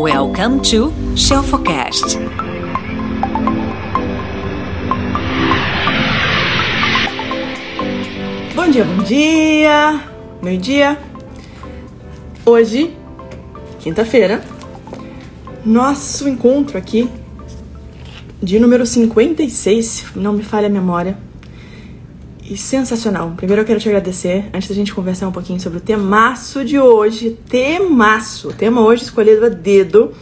Welcome to Shelfocast. Bom dia, bom dia, meio dia. Hoje, quinta-feira, nosso encontro aqui de número 56, não me falha a memória. E sensacional. Primeiro eu quero te agradecer, antes da gente conversar um pouquinho sobre o temaço de hoje. Temaço! Tema hoje escolhido a dedo.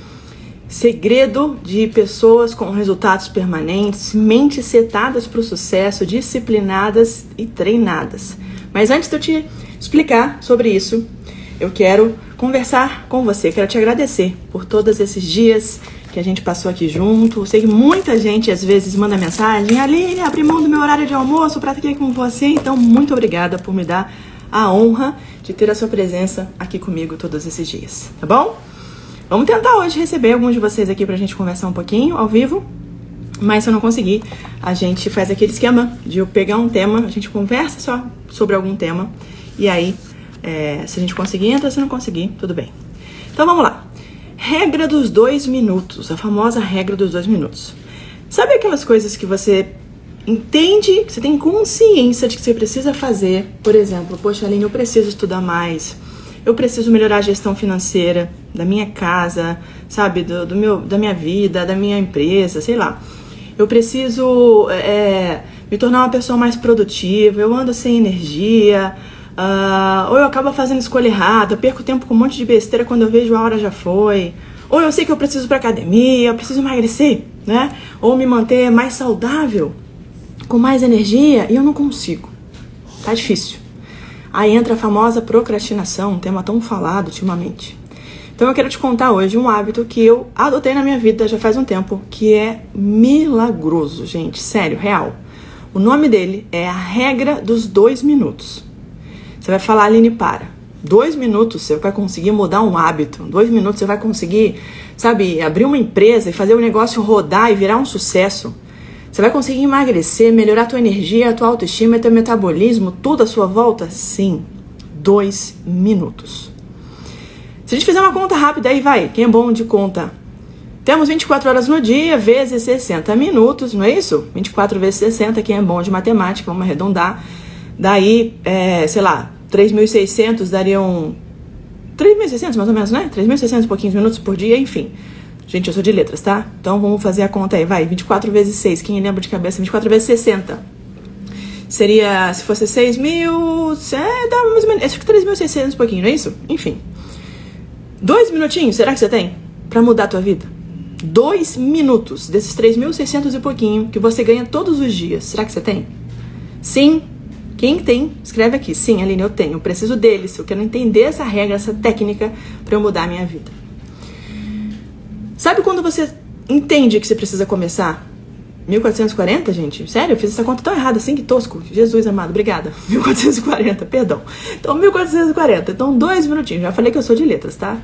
Segredo de pessoas com resultados permanentes, mentes setadas para o sucesso, disciplinadas e treinadas. Mas antes de eu te explicar sobre isso, eu quero conversar com você, quero te agradecer por todos esses dias que a gente passou aqui junto. Sei que muita gente às vezes manda mensagem: Aline, abri mão do meu horário de almoço para estar aqui com você. Então, muito obrigada por me dar a honra de ter a sua presença aqui comigo todos esses dias, tá bom? Vamos tentar hoje receber alguns de vocês aqui pra gente conversar um pouquinho ao vivo. Mas se eu não conseguir, a gente faz aquele esquema de eu pegar um tema, a gente conversa só sobre algum tema. E aí, é, se a gente conseguir, entra. Se não conseguir, tudo bem. Então vamos lá. Regra dos dois minutos, a famosa regra dos dois minutos. Sabe aquelas coisas que você entende, que você tem consciência de que você precisa fazer? Por exemplo, poxa, Aline, eu preciso estudar mais eu preciso melhorar a gestão financeira da minha casa, sabe, do, do meu, da minha vida, da minha empresa, sei lá. Eu preciso é, me tornar uma pessoa mais produtiva, eu ando sem energia, uh, ou eu acabo fazendo escolha errada, perco tempo com um monte de besteira quando eu vejo a hora já foi. Ou eu sei que eu preciso pra academia, eu preciso emagrecer, né? Ou me manter mais saudável, com mais energia, e eu não consigo. Tá difícil. Aí entra a famosa procrastinação, um tema tão falado ultimamente. Então eu quero te contar hoje um hábito que eu adotei na minha vida já faz um tempo, que é milagroso, gente, sério, real. O nome dele é a regra dos dois minutos. Você vai falar, Aline, para. Dois minutos você vai conseguir mudar um hábito. Dois minutos você vai conseguir, sabe, abrir uma empresa e fazer o negócio rodar e virar um sucesso. Você vai conseguir emagrecer, melhorar a tua energia, a tua autoestima, teu metabolismo, tudo à sua volta? Sim. Dois minutos. Se a gente fizer uma conta rápida aí, vai, quem é bom de conta? Temos 24 horas no dia, vezes 60 minutos, não é isso? 24 vezes 60, quem é bom de matemática, vamos arredondar. Daí, é, sei lá, 3.600 dariam... 3.600 mais ou menos, né? 3.600 e pouquinhos minutos por dia, enfim. Gente, eu sou de letras, tá? Então vamos fazer a conta aí, vai. 24 vezes 6, quem lembra de cabeça? 24 vezes 60. Seria, se fosse 6 mil. É, dá mais ou menos. Acho que 3.600 um pouquinho, não é isso? Enfim. Dois minutinhos, será que você tem? Pra mudar a tua vida? Dois minutos desses 3.600 e pouquinho que você ganha todos os dias. Será que você tem? Sim. Quem tem, escreve aqui. Sim, Aline, eu tenho. Eu preciso deles. Eu quero entender essa regra, essa técnica para eu mudar a minha vida. Sabe quando você entende que você precisa começar? 1440, gente? Sério? Eu fiz essa conta tão errada assim, que tosco. Jesus amado, obrigada. 1440, perdão. Então, 1440. Então, dois minutinhos. Já falei que eu sou de letras, tá?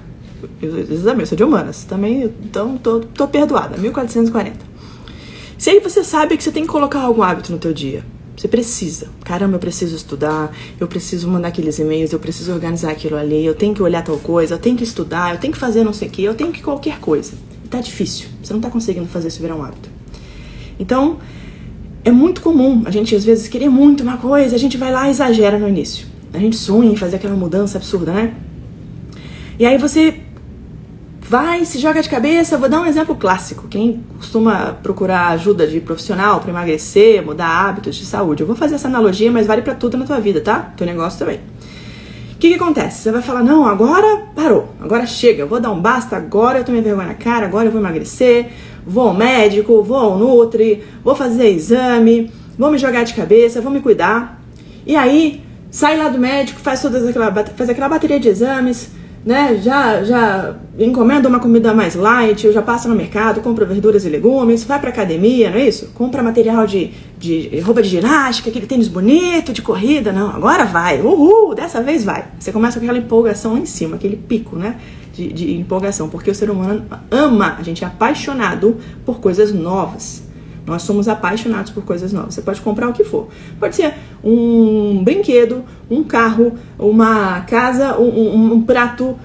Eu, eu sou de humanas. Também, então, tô, tô perdoada. 1440. Se aí você sabe que você tem que colocar algum hábito no teu dia. Você precisa. Caramba, eu preciso estudar, eu preciso mandar aqueles e-mails, eu preciso organizar aquilo ali, eu tenho que olhar tal coisa, eu tenho que estudar, eu tenho que fazer não sei o que, eu tenho que qualquer coisa. E tá difícil. Você não tá conseguindo fazer isso virar um hábito. Então, é muito comum a gente às vezes querer muito uma coisa, a gente vai lá e exagera no início. A gente sonha em fazer aquela mudança absurda, né? E aí você vai, se joga de cabeça. Vou dar um exemplo clássico. Quem costuma procurar ajuda de profissional para emagrecer, mudar hábitos de saúde. Eu vou fazer essa analogia, mas vale para tudo na tua vida, tá? Teu negócio também. O que, que acontece? Você vai falar: não, agora parou, agora chega, vou dar um basta, agora eu tomei vergonha na cara, agora eu vou emagrecer, vou ao médico, vou ao Nutri, vou fazer exame, vou me jogar de cabeça, vou me cuidar. E aí, sai lá do médico, faz todas aquela, faz aquela bateria de exames né? Já, já encomenda uma comida mais light, eu já passo no mercado, compra verduras e legumes, vai pra academia, não é isso? Compra material de, de roupa de ginástica, aquele tênis bonito de corrida, não, agora vai, uhul, dessa vez vai. Você começa com aquela empolgação lá em cima, aquele pico, né? De, de empolgação, porque o ser humano ama, a gente é apaixonado por coisas novas. Nós somos apaixonados por coisas novas. Você pode comprar o que for. Pode ser um brinquedo, um carro, uma casa, um, um, prato.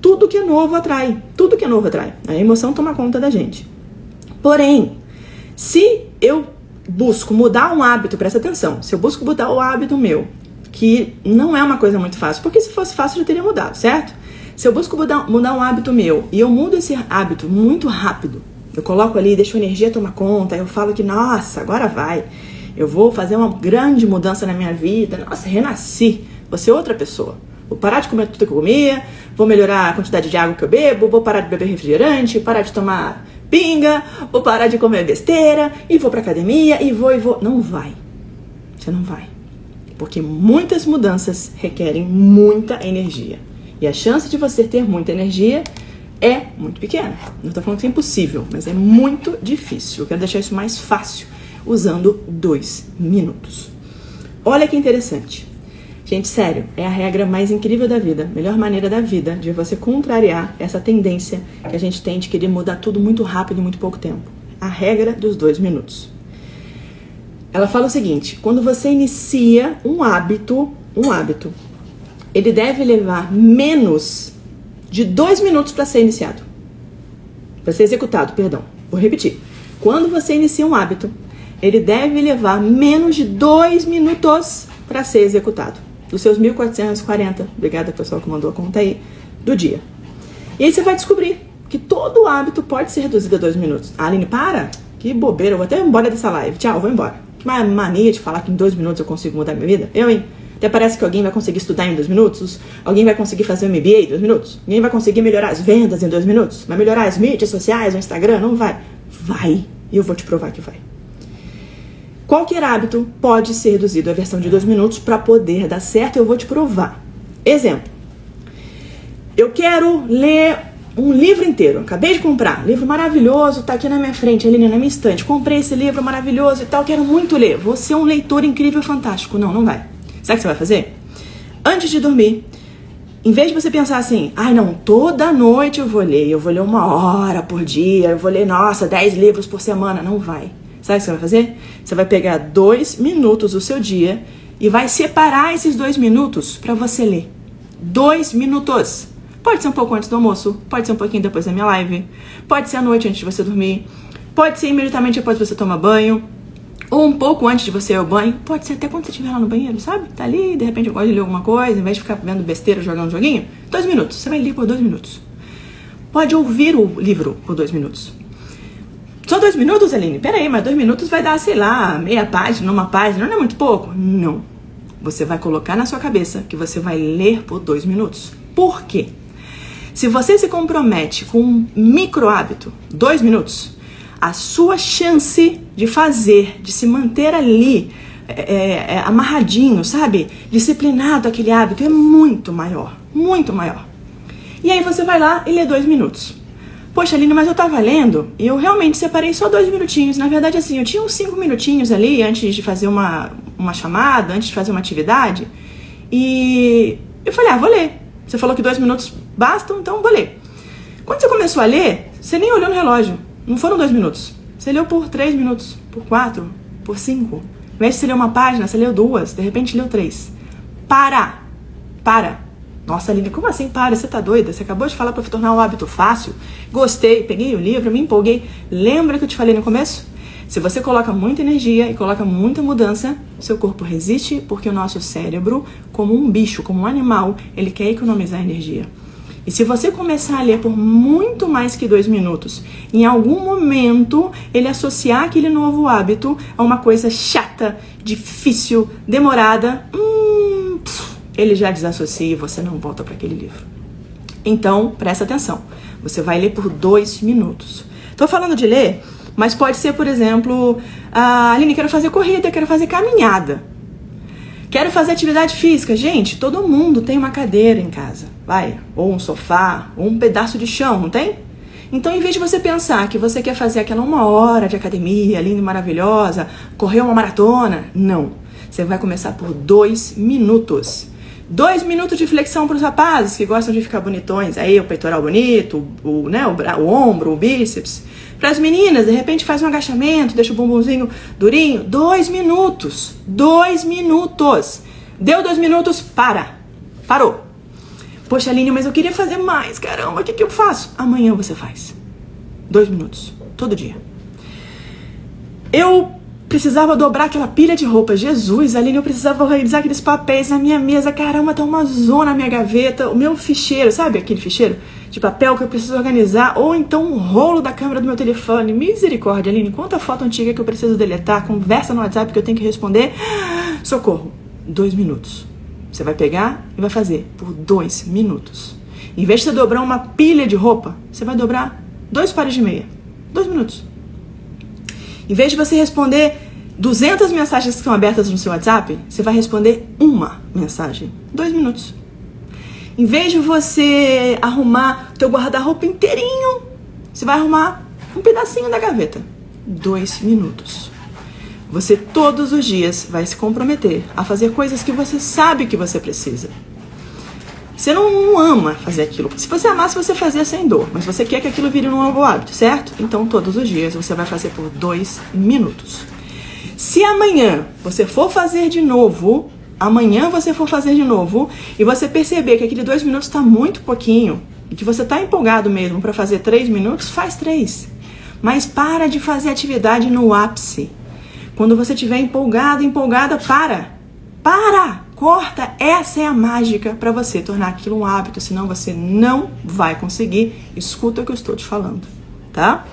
Tudo que é novo atrai. Tudo tudo que é novo atrai. A emoção toma conta da gente. Porém, se eu busco mudar um hábito, presta atenção, se eu busco mudar o hábito meu, que não é uma coisa muito fácil, porque se fosse fácil eu já teria mudado, certo? Se eu busco mudar, mudar um hábito meu e eu mudo esse hábito muito rápido, eu coloco ali, deixo a energia tomar conta, eu falo que, nossa, agora vai, eu vou fazer uma grande mudança na minha vida, nossa, renasci, vou ser outra pessoa. Vou parar de comer tudo que eu comia, vou melhorar a quantidade de água que eu bebo, vou parar de beber refrigerante, parar de tomar pinga, vou parar de comer besteira e vou pra academia e vou e vou. Não vai. Você não vai. Porque muitas mudanças requerem muita energia. E a chance de você ter muita energia é muito pequena. Não estou falando que é impossível, mas é muito difícil. Eu quero deixar isso mais fácil usando dois minutos. Olha que interessante. Gente, sério, é a regra mais incrível da vida, melhor maneira da vida de você contrariar essa tendência que a gente tem de querer mudar tudo muito rápido em muito pouco tempo. A regra dos dois minutos. Ela fala o seguinte: quando você inicia um hábito, um hábito, ele deve levar menos de dois minutos para ser iniciado, para ser executado, perdão. Vou repetir. Quando você inicia um hábito, ele deve levar menos de dois minutos para ser executado dos seus 1.440, obrigada pessoal que mandou a conta aí, do dia. E aí você vai descobrir que todo hábito pode ser reduzido a dois minutos. Aline, para! Que bobeira, eu vou até embora dessa live. Tchau, vou embora. Que mania de falar que em dois minutos eu consigo mudar minha vida. Eu, hein? Até parece que alguém vai conseguir estudar em dois minutos, alguém vai conseguir fazer um MBA em dois minutos, alguém vai conseguir melhorar as vendas em dois minutos, vai melhorar as mídias sociais, o Instagram, não vai. Vai, e eu vou te provar que vai. Qualquer hábito pode ser reduzido à versão de dois minutos para poder dar certo. Eu vou te provar. Exemplo: eu quero ler um livro inteiro. Acabei de comprar, livro maravilhoso, tá aqui na minha frente, ali na minha estante. Comprei esse livro maravilhoso e tal, quero muito ler. Vou ser um leitor incrível, fantástico. Não, não vai. Sabe o que você vai fazer? Antes de dormir, em vez de você pensar assim, ai não, toda noite eu vou ler, eu vou ler uma hora por dia, eu vou ler, nossa, dez livros por semana. Não vai. Sabe o que você vai fazer? Você vai pegar dois minutos do seu dia e vai separar esses dois minutos para você ler. Dois minutos. Pode ser um pouco antes do almoço, pode ser um pouquinho depois da minha live, pode ser à noite antes de você dormir, pode ser imediatamente de você tomar banho, ou um pouco antes de você ir ao banho, pode ser até quando você estiver lá no banheiro, sabe? Tá ali, de repente gosto de ler alguma coisa, em vez de ficar vendo besteira, jogando um joguinho, dois minutos. Você vai ler por dois minutos. Pode ouvir o livro por dois minutos. Só dois minutos, Aline? Peraí, mas dois minutos vai dar, sei lá, meia página, uma página, não é muito pouco? Não. Você vai colocar na sua cabeça que você vai ler por dois minutos. Por quê? Se você se compromete com um micro hábito, dois minutos, a sua chance de fazer, de se manter ali é, é, é amarradinho, sabe? Disciplinado aquele hábito é muito maior, muito maior. E aí você vai lá e lê dois minutos. Poxa, Aline, mas eu tava lendo e eu realmente separei só dois minutinhos. Na verdade, assim, eu tinha uns cinco minutinhos ali antes de fazer uma, uma chamada, antes de fazer uma atividade. E eu falei, ah, vou ler. Você falou que dois minutos bastam, então vou ler. Quando você começou a ler, você nem olhou no relógio. Não foram dois minutos. Você leu por três minutos, por quatro, por cinco. Ao invés de você ler uma página, você leu duas, de repente leu três. Para! Para! Nossa, Aline, como assim? Para, você tá doida? Você acabou de falar para tornar um hábito fácil? Gostei, peguei o livro, me empolguei. Lembra que eu te falei no começo? Se você coloca muita energia e coloca muita mudança, seu corpo resiste porque o nosso cérebro, como um bicho, como um animal, ele quer economizar energia. E se você começar a ler por muito mais que dois minutos, em algum momento ele associar aquele novo hábito a uma coisa chata, difícil, demorada, hum, ele já desassocia e você não volta para aquele livro. Então, presta atenção. Você vai ler por dois minutos. Estou falando de ler, mas pode ser, por exemplo, ah, Aline, quero fazer corrida, quero fazer caminhada. Quero fazer atividade física. Gente, todo mundo tem uma cadeira em casa, vai, ou um sofá, ou um pedaço de chão, não tem? Então, em vez de você pensar que você quer fazer aquela uma hora de academia linda e maravilhosa, correr uma maratona, não. Você vai começar por dois minutos. Dois minutos de flexão para os rapazes que gostam de ficar bonitões. Aí o peitoral bonito, o, né, o, o ombro, o bíceps. Para as meninas, de repente faz um agachamento, deixa o bumbumzinho durinho. Dois minutos. Dois minutos. Deu dois minutos, para. Parou. Poxa, Aline, mas eu queria fazer mais. Caramba, o que, que eu faço? Amanhã você faz. Dois minutos. Todo dia. Eu precisava dobrar aquela pilha de roupa. Jesus, Aline, eu precisava organizar aqueles papéis na minha mesa. Caramba, tá uma zona na minha gaveta. O meu ficheiro, sabe aquele ficheiro de papel que eu preciso organizar? Ou então um rolo da câmera do meu telefone. Misericórdia, Aline, quanta foto antiga que eu preciso deletar. Conversa no WhatsApp que eu tenho que responder. Socorro. Dois minutos. Você vai pegar e vai fazer por dois minutos. Em vez de você dobrar uma pilha de roupa, você vai dobrar dois pares de meia. Dois minutos. Em vez de você responder 200 mensagens que estão abertas no seu WhatsApp, você vai responder uma mensagem. Dois minutos. Em vez de você arrumar teu guarda-roupa inteirinho, você vai arrumar um pedacinho da gaveta. Dois minutos. Você todos os dias vai se comprometer a fazer coisas que você sabe que você precisa. Você não ama fazer aquilo. Se você amasse, você fazia sem dor. Mas você quer que aquilo vire um novo hábito, certo? Então, todos os dias você vai fazer por dois minutos. Se amanhã você for fazer de novo, amanhã você for fazer de novo, e você perceber que aquele dois minutos está muito pouquinho, e que você está empolgado mesmo para fazer três minutos, faz três. Mas para de fazer atividade no ápice. Quando você estiver empolgado, empolgada, para. Para! Corta! Essa é a mágica para você tornar aquilo um hábito, senão você não vai conseguir. Escuta o que eu estou te falando, tá?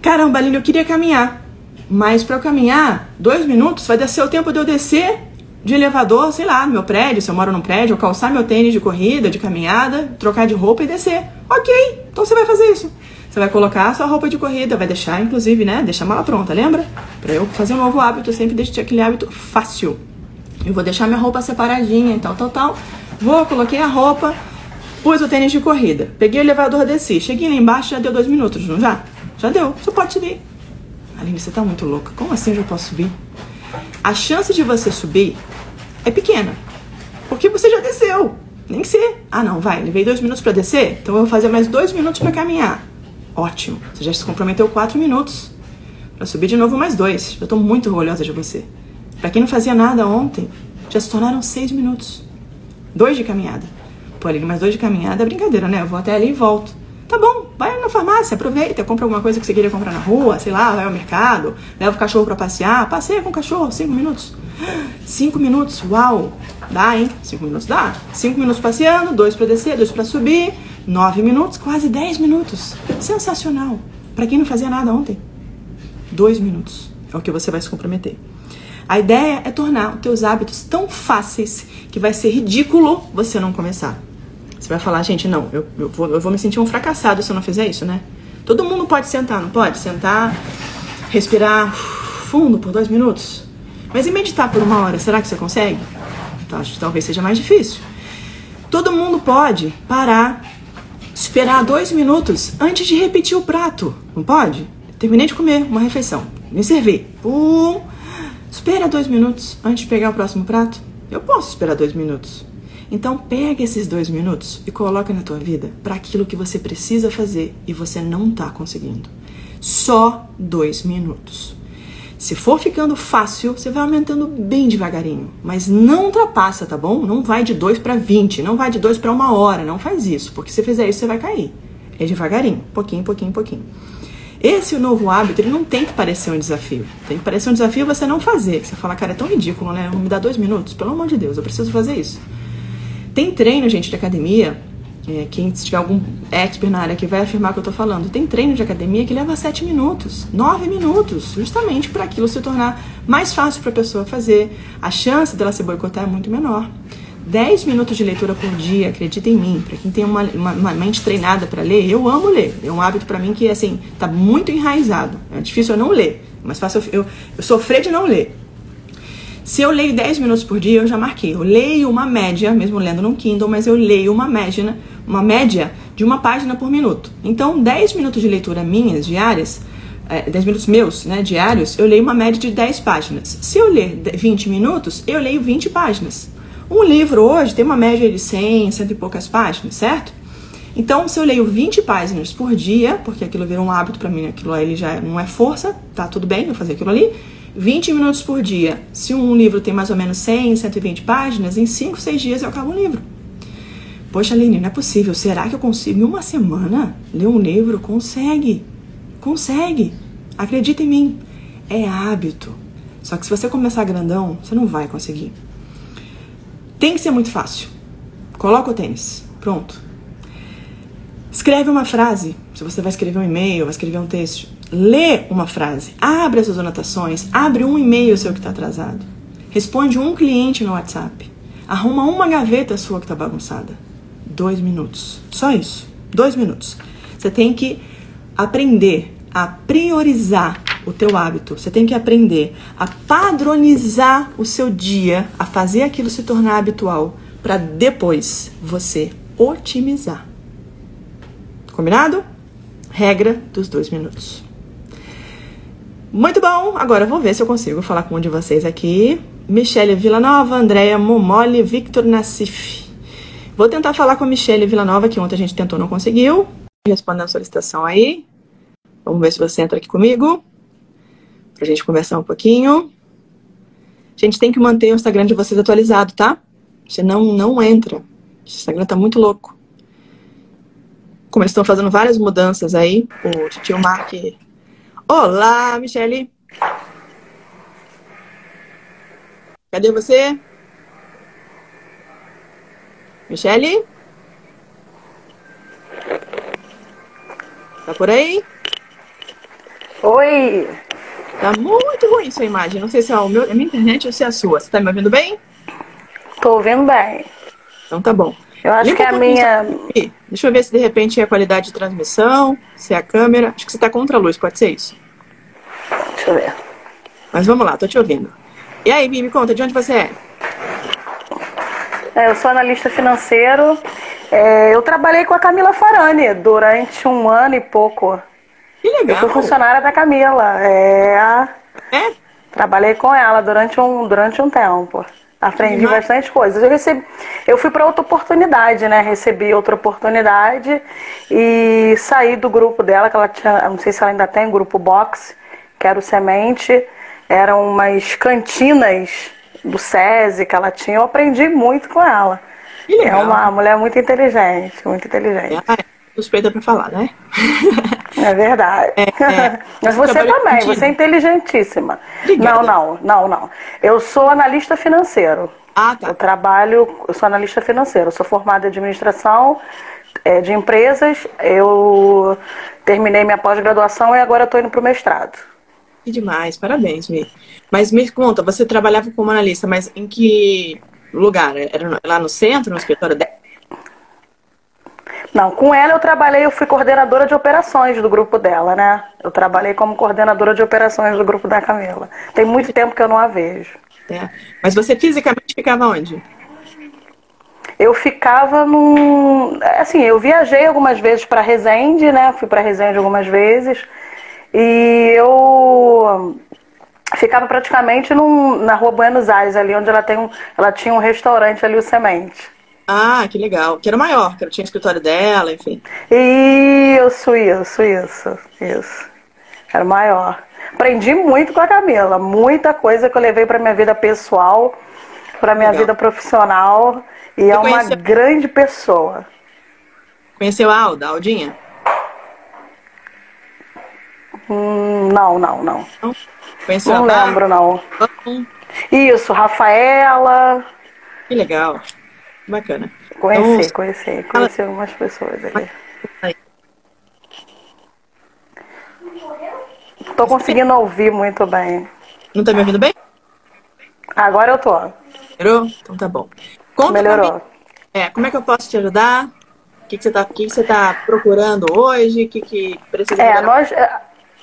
Caramba, Aline, eu queria caminhar. Mas para eu caminhar, dois minutos vai ser o tempo de eu descer de elevador, sei lá, no meu prédio, se eu moro num prédio, eu calçar meu tênis de corrida, de caminhada, trocar de roupa e descer. Ok, então você vai fazer isso. Você vai colocar a sua roupa de corrida, vai deixar, inclusive, né? Deixar a mala pronta, lembra? Para eu fazer um novo hábito, eu sempre deixo aquele hábito fácil. Eu vou deixar minha roupa separadinha e tal, tal, tal. Vou, coloquei a roupa, pus o tênis de corrida. Peguei o elevador, desci. Cheguei lá embaixo, já deu dois minutos, não já? Já deu. Você pode subir. Aline, você tá muito louca. Como assim eu já posso subir? A chance de você subir é pequena. Porque você já desceu. Nem que você. Ah, não, vai. Levei dois minutos para descer, então eu vou fazer mais dois minutos para caminhar. Ótimo. Você já se comprometeu quatro minutos. Para subir de novo mais dois. Eu tô muito orgulhosa de você. Para quem não fazia nada ontem, já se tornaram seis minutos. Dois de caminhada. Pô, ali, mais dois de caminhada é brincadeira, né? Eu vou até ali e volto. Tá bom, vai na farmácia, aproveita, compra alguma coisa que você queria comprar na rua, sei lá, vai ao mercado, leva o cachorro para passear, passeia com o cachorro, cinco minutos. Cinco minutos, uau! Dá, hein? Cinco minutos dá. Cinco minutos passeando, dois para descer, dois para subir, 9 minutos, quase 10 minutos. Sensacional. Para quem não fazia nada ontem. 2 minutos é o que você vai se comprometer. A ideia é tornar os teus hábitos tão fáceis que vai ser ridículo você não começar. Você vai falar, gente, não, eu, eu, vou, eu vou me sentir um fracassado se eu não fizer isso, né? Todo mundo pode sentar, não pode? Sentar, respirar fundo por dois minutos. Mas e meditar por uma hora, será que você consegue? Então, acho que talvez seja mais difícil. Todo mundo pode parar esperar dois minutos antes de repetir o prato. Não pode? Terminei de comer uma refeição. Me servir. Pum. Espera dois minutos antes de pegar o próximo prato. Eu posso esperar dois minutos. Então pega esses dois minutos e coloca na tua vida para aquilo que você precisa fazer e você não está conseguindo. Só dois minutos. Se for ficando fácil, você vai aumentando bem devagarinho, mas não ultrapassa, tá bom? Não vai de 2 para 20, não vai de 2 para uma hora, não faz isso, porque se fizer isso você vai cair. É devagarinho, pouquinho, pouquinho, pouquinho. Esse novo hábito, ele não tem que parecer um desafio. Tem que parecer um desafio você não fazer. Você fala, cara, é tão ridículo, né? Me dá dois minutos, pelo amor de Deus, eu preciso fazer isso. Tem treino, gente, de academia é, quem se tiver algum expert na área que vai afirmar o que eu estou falando, tem treino de academia que leva 7 minutos, 9 minutos, justamente para aquilo se tornar mais fácil para a pessoa fazer. A chance dela se boicotar é muito menor. 10 minutos de leitura por dia, acredita em mim, para quem tem uma, uma, uma mente treinada para ler, eu amo ler. É um hábito para mim que assim tá muito enraizado. É difícil eu não ler, mas fácil eu, eu, eu sofrer de não ler. Se eu leio 10 minutos por dia, eu já marquei. Eu leio uma média, mesmo lendo no Kindle, mas eu leio uma média, uma média de uma página por minuto. Então, 10 minutos de leitura minhas diárias, é, 10 minutos meus, né, diários, eu leio uma média de 10 páginas. Se eu ler 20 minutos, eu leio 20 páginas. Um livro hoje tem uma média de 100, cento e poucas páginas, certo? Então, se eu leio 20 páginas por dia, porque aquilo virou um hábito para mim, aquilo ali já não é força, tá tudo bem eu fazer aquilo ali 20 minutos por dia. Se um livro tem mais ou menos 100, 120 páginas, em 5, 6 dias eu acabo um livro. Poxa, Aline, não é possível. Será que eu consigo em uma semana ler um livro? Consegue. Consegue. Acredita em mim. É hábito. Só que se você começar grandão, você não vai conseguir. Tem que ser muito fácil. Coloca o tênis. Pronto. Escreve uma frase. Se você vai escrever um e-mail, vai escrever um texto, lê uma frase. Abre as suas anotações. Abre um e-mail seu que está atrasado. Responde um cliente no WhatsApp. Arruma uma gaveta sua que está bagunçada. Dois minutos. Só isso. Dois minutos. Você tem que aprender a priorizar o teu hábito. Você tem que aprender a padronizar o seu dia, a fazer aquilo se tornar habitual, para depois você otimizar. Combinado? Regra dos dois minutos. Muito bom! Agora vou ver se eu consigo falar com um de vocês aqui. Michele Villanova, Andréia Momoli, Victor Nassif. Vou tentar falar com a Michele Villanova, que ontem a gente tentou, não conseguiu. Respondendo a solicitação aí. Vamos ver se você entra aqui comigo. Pra gente conversar um pouquinho. A gente tem que manter o Instagram de vocês atualizado, tá? Senão não entra. O Instagram tá muito louco como eles estão fazendo várias mudanças aí, o tio Mark. Olá, Michele! Cadê você? Michele? Tá por aí? Oi! Tá muito ruim sua imagem. Não sei se é, o meu, é a minha internet ou se é a sua. Você tá me ouvindo bem? Tô ouvindo bem. Então tá bom. Eu acho Limpa que a um minha. Deixa eu ver se de repente é a qualidade de transmissão, se é a câmera. Acho que você tá contra a luz, pode ser isso. Deixa eu ver. Mas vamos lá, tô te ouvindo. E aí, Bi, me conta, de onde você é? É, Eu sou analista financeiro. É, eu trabalhei com a Camila Farani durante um ano e pouco. Que Eu legal. fui funcionária da Camila. É, É? trabalhei com ela durante um, durante um tempo. Aprendi bastante coisas. Eu, recebi, eu fui para outra oportunidade, né? Recebi outra oportunidade e saí do grupo dela, que ela tinha, eu não sei se ela ainda tem, grupo Box, que era o Semente. Eram umas cantinas do SESI que ela tinha. Eu aprendi muito com ela. É uma mulher muito inteligente, muito inteligente. Ah, é. Suspeita pra falar, né? É verdade. é. Mas Você também, você é inteligentíssima. Obrigada. Não, não, não, não. Eu sou analista financeiro. Ah, tá. Eu trabalho, eu sou analista financeiro, eu sou formada em administração é, de empresas, eu terminei minha pós-graduação e agora estou indo para o mestrado. Que demais, parabéns, Mi. Mas me conta, você trabalhava como analista, mas em que lugar? Era lá no centro, no escritório dela? Não, com ela eu trabalhei, eu fui coordenadora de operações do grupo dela, né? Eu trabalhei como coordenadora de operações do grupo da Camila. Tem muito tempo que eu não a vejo. É. Mas você fisicamente ficava onde? Eu ficava num. Assim, eu viajei algumas vezes para Resende, né? Fui para Resende algumas vezes. E eu ficava praticamente num, na rua Buenos Aires, ali onde ela, tem um, ela tinha um restaurante ali, o Semente. Ah, que legal. Que era maior, que ela tinha o escritório dela, enfim. Isso, isso, isso, isso. Era maior. Aprendi muito com a Camila, muita coisa que eu levei para minha vida pessoal, para minha Legal. vida profissional. E é uma conheceu- grande pessoa. Conheceu a Alda, a Aldinha? Hum, não, não, não. Não? Conheceu Não lembro. Não? Isso, Rafaela. Que legal. Bacana. Conheci, Então, conheci, conheci algumas pessoas ali. aí. Tô conseguindo ouvir muito bem. Não tá me ouvindo bem? Agora eu tô. Melhorou? Então tá bom. Conta Melhorou. é, como é que eu posso te ajudar? O que, que, você, tá, que, que você tá procurando hoje? O que, que precisa É, melhorar nós.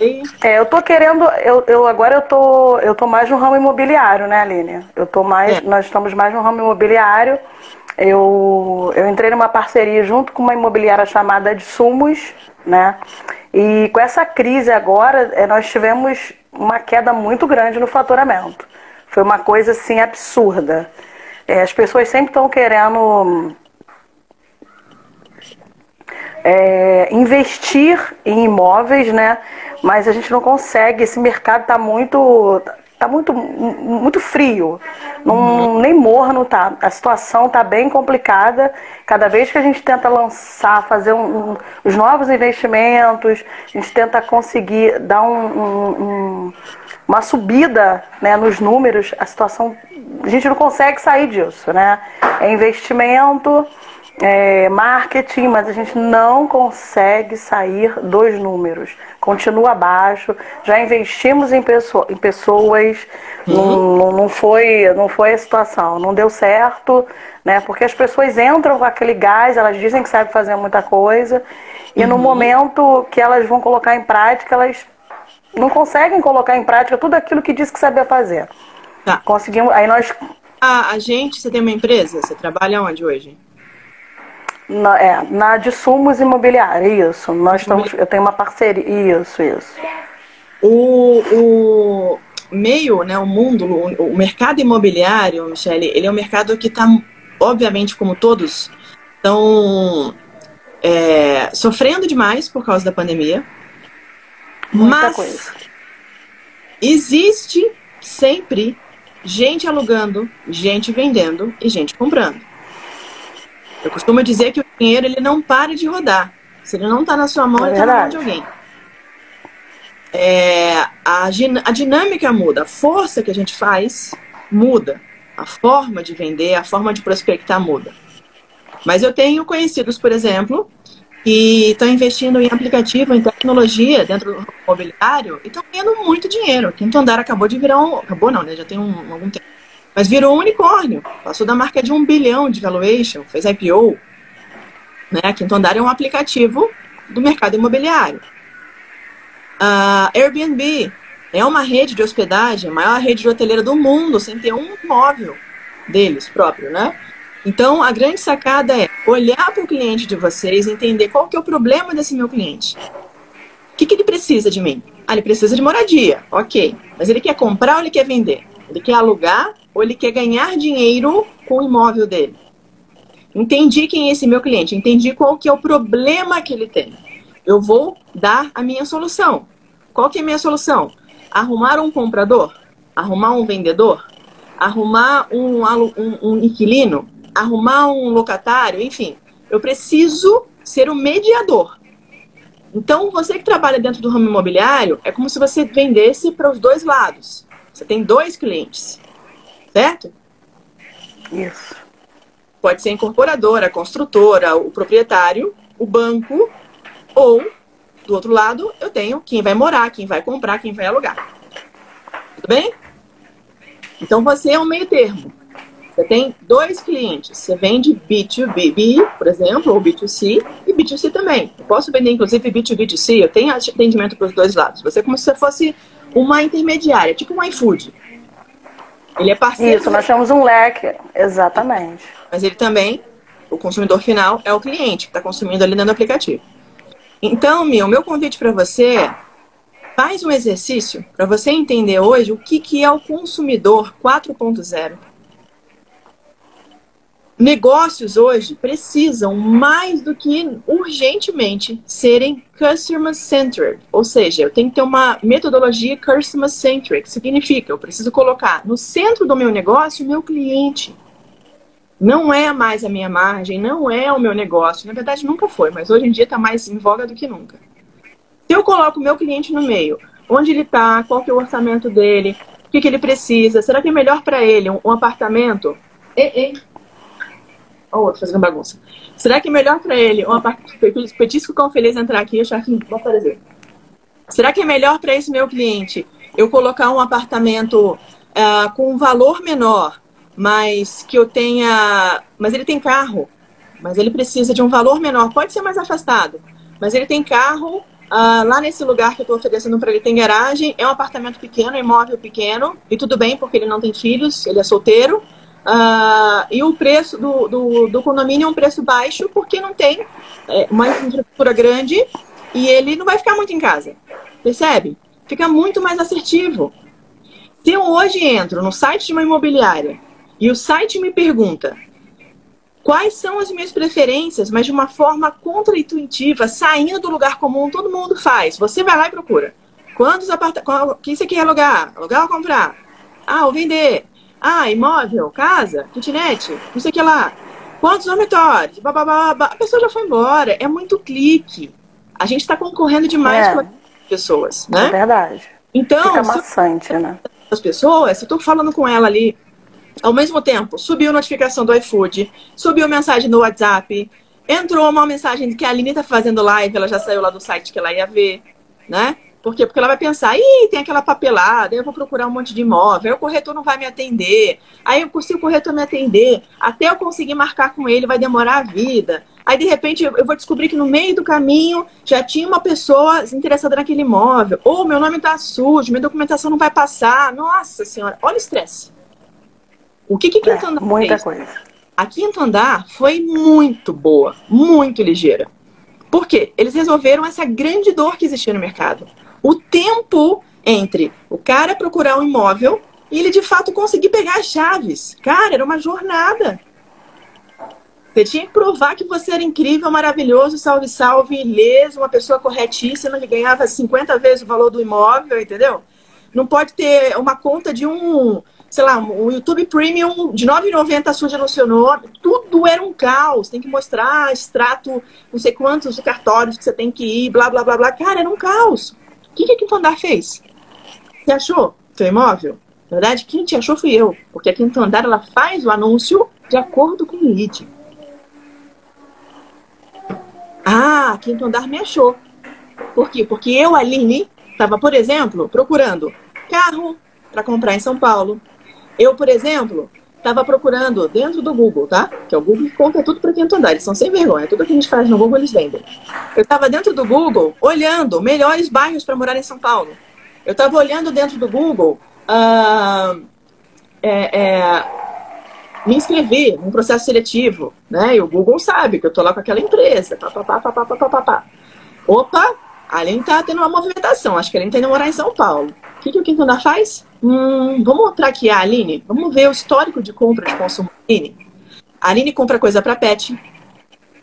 É? É, eu tô querendo, eu, eu agora eu tô, eu tô mais no ramo imobiliário, né, Aline? Eu tô mais, É. nós estamos mais no ramo imobiliário. Eu, eu entrei numa parceria junto com uma imobiliária chamada de Sumos, né? E com essa crise agora, eh, nós tivemos uma queda muito grande no faturamento. Foi uma coisa assim absurda. Eh, as pessoas sempre estão querendo é, investir em imóveis, né? Mas a gente não consegue. Esse mercado está muito, tá muito, muito frio. Não. Nem morno tá. A situação tá bem complicada. Cada vez que a gente tenta lançar, fazer um, um, os novos investimentos, a gente tenta conseguir dar um, uma subida né, nos números, a situação. A gente não consegue sair disso, né? É investimento é, marketing, mas a gente não consegue sair dos números. Continua abaixo. Já investimos em, pessoa, em pessoas, uhum. não, não, foi, não foi a situação, não deu certo, né? Porque as pessoas entram com aquele gás, elas dizem que sabem fazer muita coisa, e uhum. no momento que elas vão colocar em prática, elas não conseguem colocar em prática tudo aquilo que diz que sabia fazer. Tá. Conseguimos. Aí nós. Ah, a gente, você tem uma empresa? Você trabalha onde hoje? Na, é, na de sumos imobiliários, isso. Nós estamos, eu tenho uma parceria, isso, isso. O, o meio, né, o mundo, o, o mercado imobiliário, Michele, ele é um mercado que está, obviamente, como todos, estão é, sofrendo demais por causa da pandemia. Muita mas coisa. existe sempre gente alugando, gente vendendo e gente comprando. Eu costumo dizer que o dinheiro ele não para de rodar. Se ele não está na sua mão, é ele está na mão de alguém. É, a, a dinâmica muda, a força que a gente faz muda. A forma de vender, a forma de prospectar muda. Mas eu tenho conhecidos, por exemplo, que estão investindo em aplicativo, em tecnologia dentro do imobiliário e estão ganhando muito dinheiro. Quinto Andar acabou de virar um. Acabou não, né? Já tem um, algum tempo mas virou um unicórnio. Passou da marca de um bilhão de valuation, fez IPO. Né? Quinto Andar é um aplicativo do mercado imobiliário. A Airbnb é uma rede de hospedagem, a maior rede de hoteleira do mundo, sem ter um imóvel deles próprio, né? Então, a grande sacada é olhar para o cliente de vocês, entender qual que é o problema desse meu cliente. O que, que ele precisa de mim? Ah, ele precisa de moradia, ok. Mas ele quer comprar ou ele quer vender? Ele quer alugar ou ele quer ganhar dinheiro com o imóvel dele? Entendi quem é esse meu cliente, entendi qual que é o problema que ele tem. Eu vou dar a minha solução. Qual que é a minha solução? Arrumar um comprador? Arrumar um vendedor? Arrumar um, um, um inquilino? Arrumar um locatário? Enfim, eu preciso ser o mediador. Então, você que trabalha dentro do ramo imobiliário, é como se você vendesse para os dois lados. Você tem dois clientes certo? Isso. Pode ser a incorporadora, a construtora, o proprietário, o banco, ou, do outro lado, eu tenho quem vai morar, quem vai comprar, quem vai alugar. Tudo bem? Então você é um meio termo. Você tem dois clientes. Você vende B2B, por exemplo, ou B2C, e B2C também. Eu posso vender, inclusive, B2B2C. Eu tenho atendimento para os dois lados. Você é como se fosse uma intermediária, tipo um iFood. Ele é parceiro. Isso, nós temos um leque, exatamente. Mas ele também, o consumidor final, é o cliente que está consumindo ali dentro do aplicativo. Então, meu, meu convite para você é faz um exercício para você entender hoje o que, que é o consumidor 4.0 negócios hoje precisam mais do que urgentemente serem customer centered, ou seja, eu tenho que ter uma metodologia customer centric, significa eu preciso colocar no centro do meu negócio o meu cliente. Não é mais a minha margem, não é o meu negócio. Na verdade, nunca foi, mas hoje em dia está mais em voga do que nunca. Se eu coloco o meu cliente no meio, onde ele está, qual que é o orçamento dele, o que, que ele precisa, será que é melhor para ele um, um apartamento? Ei, ei, o outro fazendo bagunça. Será que é melhor para ele uma petisco com feliz entrar aqui e achar que vai aparecer? Será que é melhor para esse meu cliente eu colocar um apartamento uh, com um valor menor, mas que eu tenha. Mas ele tem carro, mas ele precisa de um valor menor, pode ser mais afastado, mas ele tem carro. Uh, lá nesse lugar que eu estou oferecendo para ele tem garagem, é um apartamento pequeno, imóvel pequeno, e tudo bem porque ele não tem filhos, ele é solteiro, Uh, e o preço do, do, do, condomínio é um preço baixo porque não tem é, uma infraestrutura grande e ele não vai ficar muito em casa. Percebe? Fica muito mais assertivo. Se eu hoje entro no site de uma imobiliária e o site me pergunta quais são as minhas preferências, mas de uma forma contra-intuitiva, saindo do lugar comum, todo mundo faz. Você vai lá e procura. Quantos apartamentos. O que você quer alugar? Alugar ou comprar? Ah, ou vender. Ah, imóvel, casa, kitnet, não sei o que lá. Quantos dormitórios? Babababa. A pessoa já foi embora. É muito clique. A gente está concorrendo demais É. com as pessoas, né? É verdade. Então, Fica maçante, né? as pessoas, se eu tô falando com ela ali, ao mesmo tempo, subiu notificação do iFood, subiu mensagem no WhatsApp, entrou uma mensagem que a Aline tá fazendo live, ela já saiu lá do site que ela ia ver, né? Por quê? Porque ela vai pensar, ih, tem aquela papelada, eu vou procurar um monte de imóvel, aí o corretor não vai me atender, aí eu- se o corretor me atender, até eu conseguir marcar com ele vai demorar a vida. Aí, de repente, eu vou descobrir que no meio do caminho já tinha uma pessoa interessada naquele imóvel. Ou meu nome tá sujo, minha documentação não vai passar. Nossa senhora, olha o estresse. O que que É, Quinto Andar muita fez? coisa. A Quinto Andar foi muito boa, muito ligeira. Por quê? Eles resolveram essa grande dor que existia no mercado. O tempo entre o cara procurar um imóvel e ele de fato conseguir pegar as chaves. Cara, era uma jornada. Você tinha que provar que você era incrível, maravilhoso, salve, salve, ileso, uma pessoa corretíssima que ganhava 50 vezes o valor do imóvel, entendeu? Não pode ter uma conta de um, sei lá, um YouTube Premium de R$ 9,90 suja no seu nome. Tudo era um caos. Tem que mostrar extrato, não sei quantos cartórios que você tem que ir, blá, blá, blá, blá. Cara, era um caos. O que, que a Quinto Andar fez? Você achou seu imóvel? Na verdade, quem te achou fui eu. Porque a Quinto Andar, ela faz o anúncio de acordo com o lead. Ah, Quinto Andar me achou. Por quê? Porque eu, Aline, estava, por exemplo, procurando carro para comprar em São Paulo. Eu, por exemplo, estava procurando dentro do Google, tá? Que é o Google que conta tudo para quinto andar. Eles são sem vergonha. Tudo que a gente faz no Google eles vendem. Eu estava dentro do Google olhando melhores bairros para morar em São Paulo. Eu estava olhando dentro do Google. Uh, é, é, me inscrevi num processo seletivo, né? E o Google sabe que eu tô lá com aquela empresa. Pá, pá, pá, pá, pá, pá, pá, pá. Opa, a Aline tá tendo uma movimentação. Acho que a Aline tá indo morar em São Paulo. O que, que o quinto andar faz? Hum, vamos traquear a Aline? Vamos ver o histórico de compra de consumo da Aline. A Aline compra coisa para pet.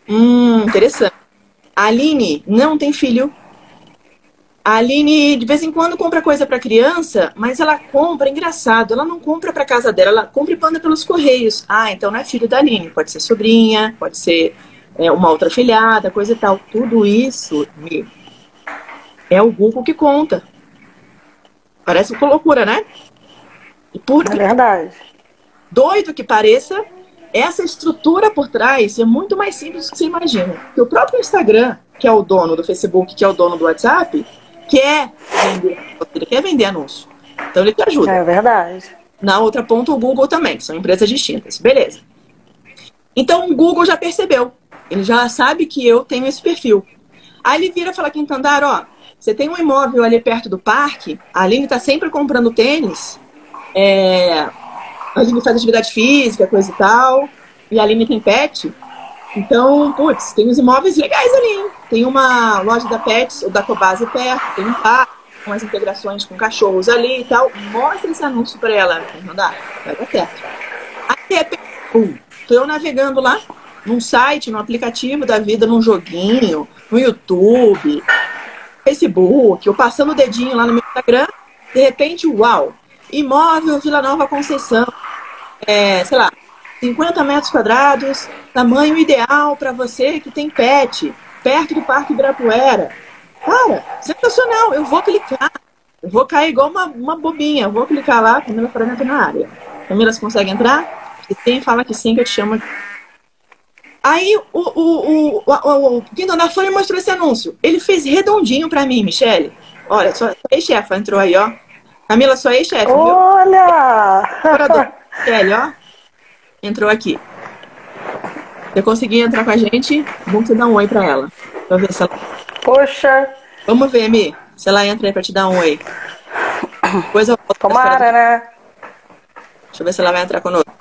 Hum, interessante. A Aline não tem filho. A Aline, de vez em quando, compra coisa para criança, mas ela compra, engraçado, ela não compra para casa dela, ela compra e manda pelos correios. Ah, então não é filho da Aline, pode ser sobrinha, pode ser é, uma outra filhada, coisa e tal. Tudo isso é o Google que conta. Parece uma loucura, né? E por É verdade. doido que pareça, essa estrutura por trás é muito mais simples do que você imagina. Porque o próprio Instagram, que é o dono do Facebook, que é o dono do WhatsApp, quer vender, ele quer vender anúncio. Então ele te ajuda. É verdade. Na outra ponta, o Google também, que são empresas distintas. Beleza. Então o Google já percebeu. Ele já sabe que eu tenho esse perfil. Aí ele vira e fala, Quinto Andar, ó, você tem um imóvel ali perto do parque, a Aline tá sempre comprando tênis, é, a Aline faz atividade física, coisa e tal, e a Aline tem pet. Então, putz, tem uns imóveis legais ali, hein? Tem uma loja da Pets, ou da Cobase perto, tem um parque, com as integrações com cachorros ali e tal. Mostra esse anúncio pra ela, Andar, vai dar certo. Aí, de tô eu navegando lá, num site, num aplicativo da vida, num joguinho, no YouTube, Facebook, eu passando o dedinho lá no meu Instagram, de repente, uau, imóvel Vila Nova Conceição, é, sei lá, 50 metros quadrados, tamanho ideal para você que tem pet, perto do Parque Ibirapuera. Cara, sensacional, eu vou clicar, eu vou cair igual uma, uma bobinha, eu vou clicar lá, Camila Fran entra na área. Camila, você consegue entrar? Se tem, fala que sim, que eu te chamo. Aí o, o, o, o, o, foi e mostrou esse anúncio. Ele fez redondinho pra mim, Michele. Olha, sua, sua ex-chefa entrou aí, ó. Camila, sua ex-chefe? Olha! Michele, ó. Entrou aqui. Você conseguir entrar com a gente, vamos te dar um oi pra ela. Pra ver se ela... Poxa, Vamos ver, Mi, se ela entra aí pra te dar um oi. Depois eu volto tomara, né? Deixa eu ver se ela vai entrar conosco.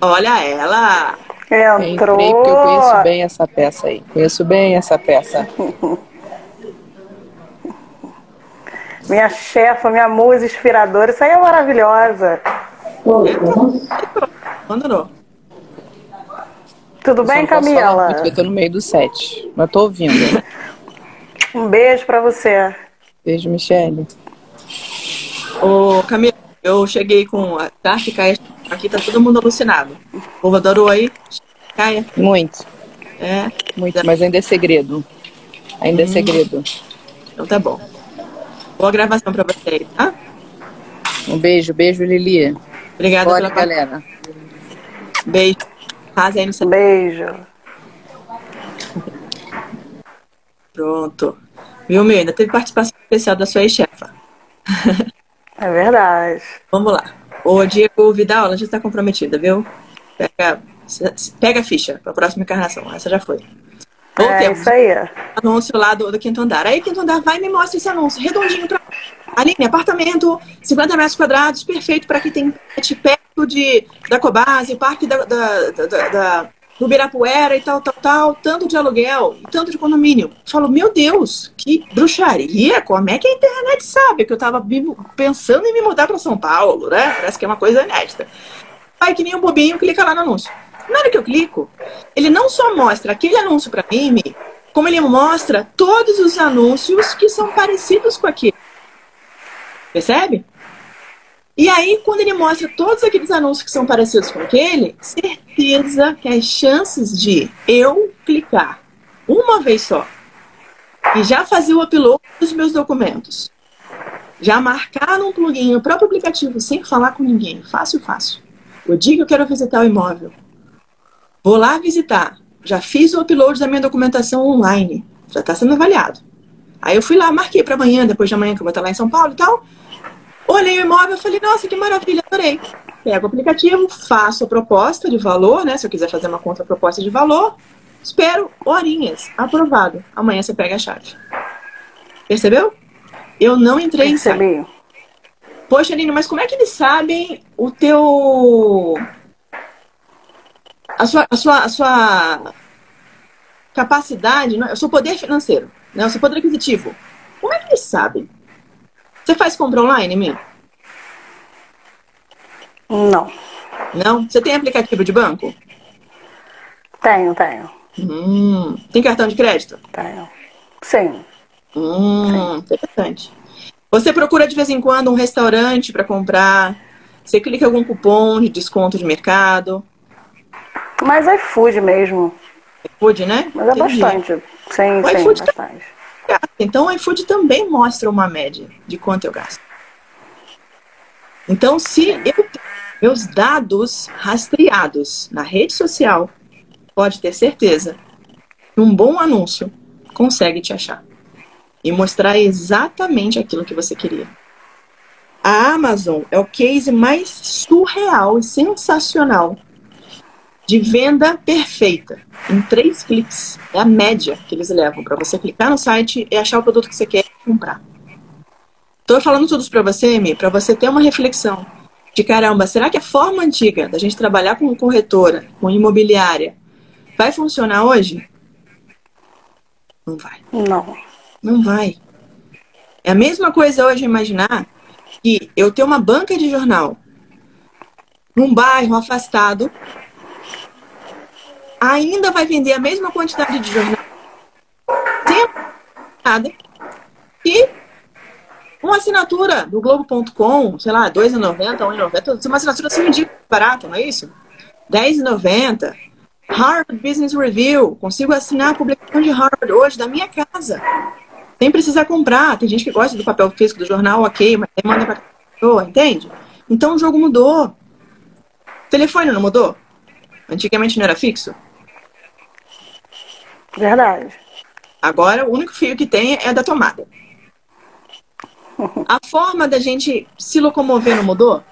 Olha ela! Entrou. Entrei porque eu conheço bem essa peça aí. Conheço bem essa peça. Minha chefa, minha musa inspiradora, isso aí é maravilhosa. Abandonou. Tudo bem, Camila? muito, eu tô no meio do set. Mas tô ouvindo. Um beijo pra você. Beijo, Michele. Ô, Camila, eu cheguei com a Tati Caia. Aqui tá todo mundo alucinado. O povo adorou aí? Caia? Muito, É. muito. Mas ainda é segredo. Ainda é segredo. Então tá bom. Boa gravação pra vocês, tá? Um beijo, beijo, Lili. Obrigada Bora, pela galera. Beijo. Arrasa aí no seu. Beijo. Pronto. Viu, meu? Ainda teve participação especial da sua ex-chefa. É verdade. Vamos lá. O Diego Vidal, ela já está comprometida, viu? Pega, pega a ficha para a próxima encarnação. Essa já foi. É Voltemos. isso aí. Anúncio lá do, do quinto andar. Aí, quinto andar, vai e me mostra esse anúncio redondinho para Aline, apartamento, 50 metros quadrados, perfeito para quem tem pet perto de, da Cobase, parque da, da, da, da, Ibirapuera e tal, tal, tal, tanto de aluguel tanto de condomínio. Falo, meu Deus, que bruxaria, como é que a internet sabe que eu tava me- pensando em me mudar para São Paulo, né? Parece que é uma coisa inédita. Aí que nem um bobinho clica lá no anúncio. Na hora que eu clico, ele não só mostra aquele anúncio para mim, como ele mostra todos os anúncios que são parecidos com aquele. Percebe? E aí, quando ele mostra todos aqueles anúncios que são parecidos com aquele, certeza que as chances de eu clicar uma vez só e já fazer o upload dos meus documentos, já marcar num plugin no próprio aplicativo sem falar com ninguém, fácil, fácil. Eu digo que eu quero visitar o imóvel. Vou lá visitar. Já fiz o upload da minha documentação online. Já está sendo avaliado. Aí eu fui lá, marquei para amanhã, depois de amanhã, que eu vou estar lá em São Paulo e tal. Olhei o imóvel e falei, nossa, que maravilha, adorei. Pego o aplicativo, faço a proposta de valor, né? Se eu quiser fazer uma contraproposta de valor, espero horinhas. Aprovado. Amanhã você pega a chave. Percebeu? Eu não entrei em site. Poxa, Aline, mas como é que eles sabem o teu. A sua, a sua, a sua capacidade, né? o seu poder financeiro, né? o seu poder aquisitivo? Como é que eles sabem? Você faz compra online, Mi? Não. Não? Você tem aplicativo de banco? Tenho, tenho. Hum. Tem cartão de crédito? Tenho. Sim. Hum, interessante. Você procura de vez em quando um restaurante para comprar? Você clica em algum cupom de desconto de mercado? Mas é iFood mesmo. Food, né? Mas é Entendi. bastante. Sim, O sim, iFood tá- gasta. Então o iFood também mostra uma média de quanto eu gasto. Então, se eu tenho meus dados rastreados na rede social, pode ter certeza que um bom anúncio consegue te achar e mostrar exatamente aquilo que você queria. A Amazon é o case mais surreal e sensacional de venda perfeita. Em três cliques. É a média que eles levam para você clicar no site e achar o produto que você quer comprar. Estou falando tudo isso para você, Mi, para você ter uma reflexão de caramba, será que a forma antiga da gente trabalhar com corretora, com imobiliária, vai funcionar hoje? Não vai. Não. Não vai. É a mesma coisa hoje imaginar que eu tenho uma banca de jornal num bairro afastado, ainda vai vender a mesma quantidade de jornal e uma assinatura do Globo.com, sei lá, R$ 2,90, R$ 1,90, uma assinatura assim ridícula, barata, não é isso? R$ 10,90. Harvard Business Review, consigo assinar a publicação de Harvard hoje da minha casa sem precisar comprar. Tem gente que gosta do papel físico do jornal, ok, mas aí manda pra pessoa, entende? Então o jogo mudou. O telefone não mudou? Antigamente não era fixo? Verdade. Agora o único fio que tem é da tomada. A forma da gente se locomover não mudou?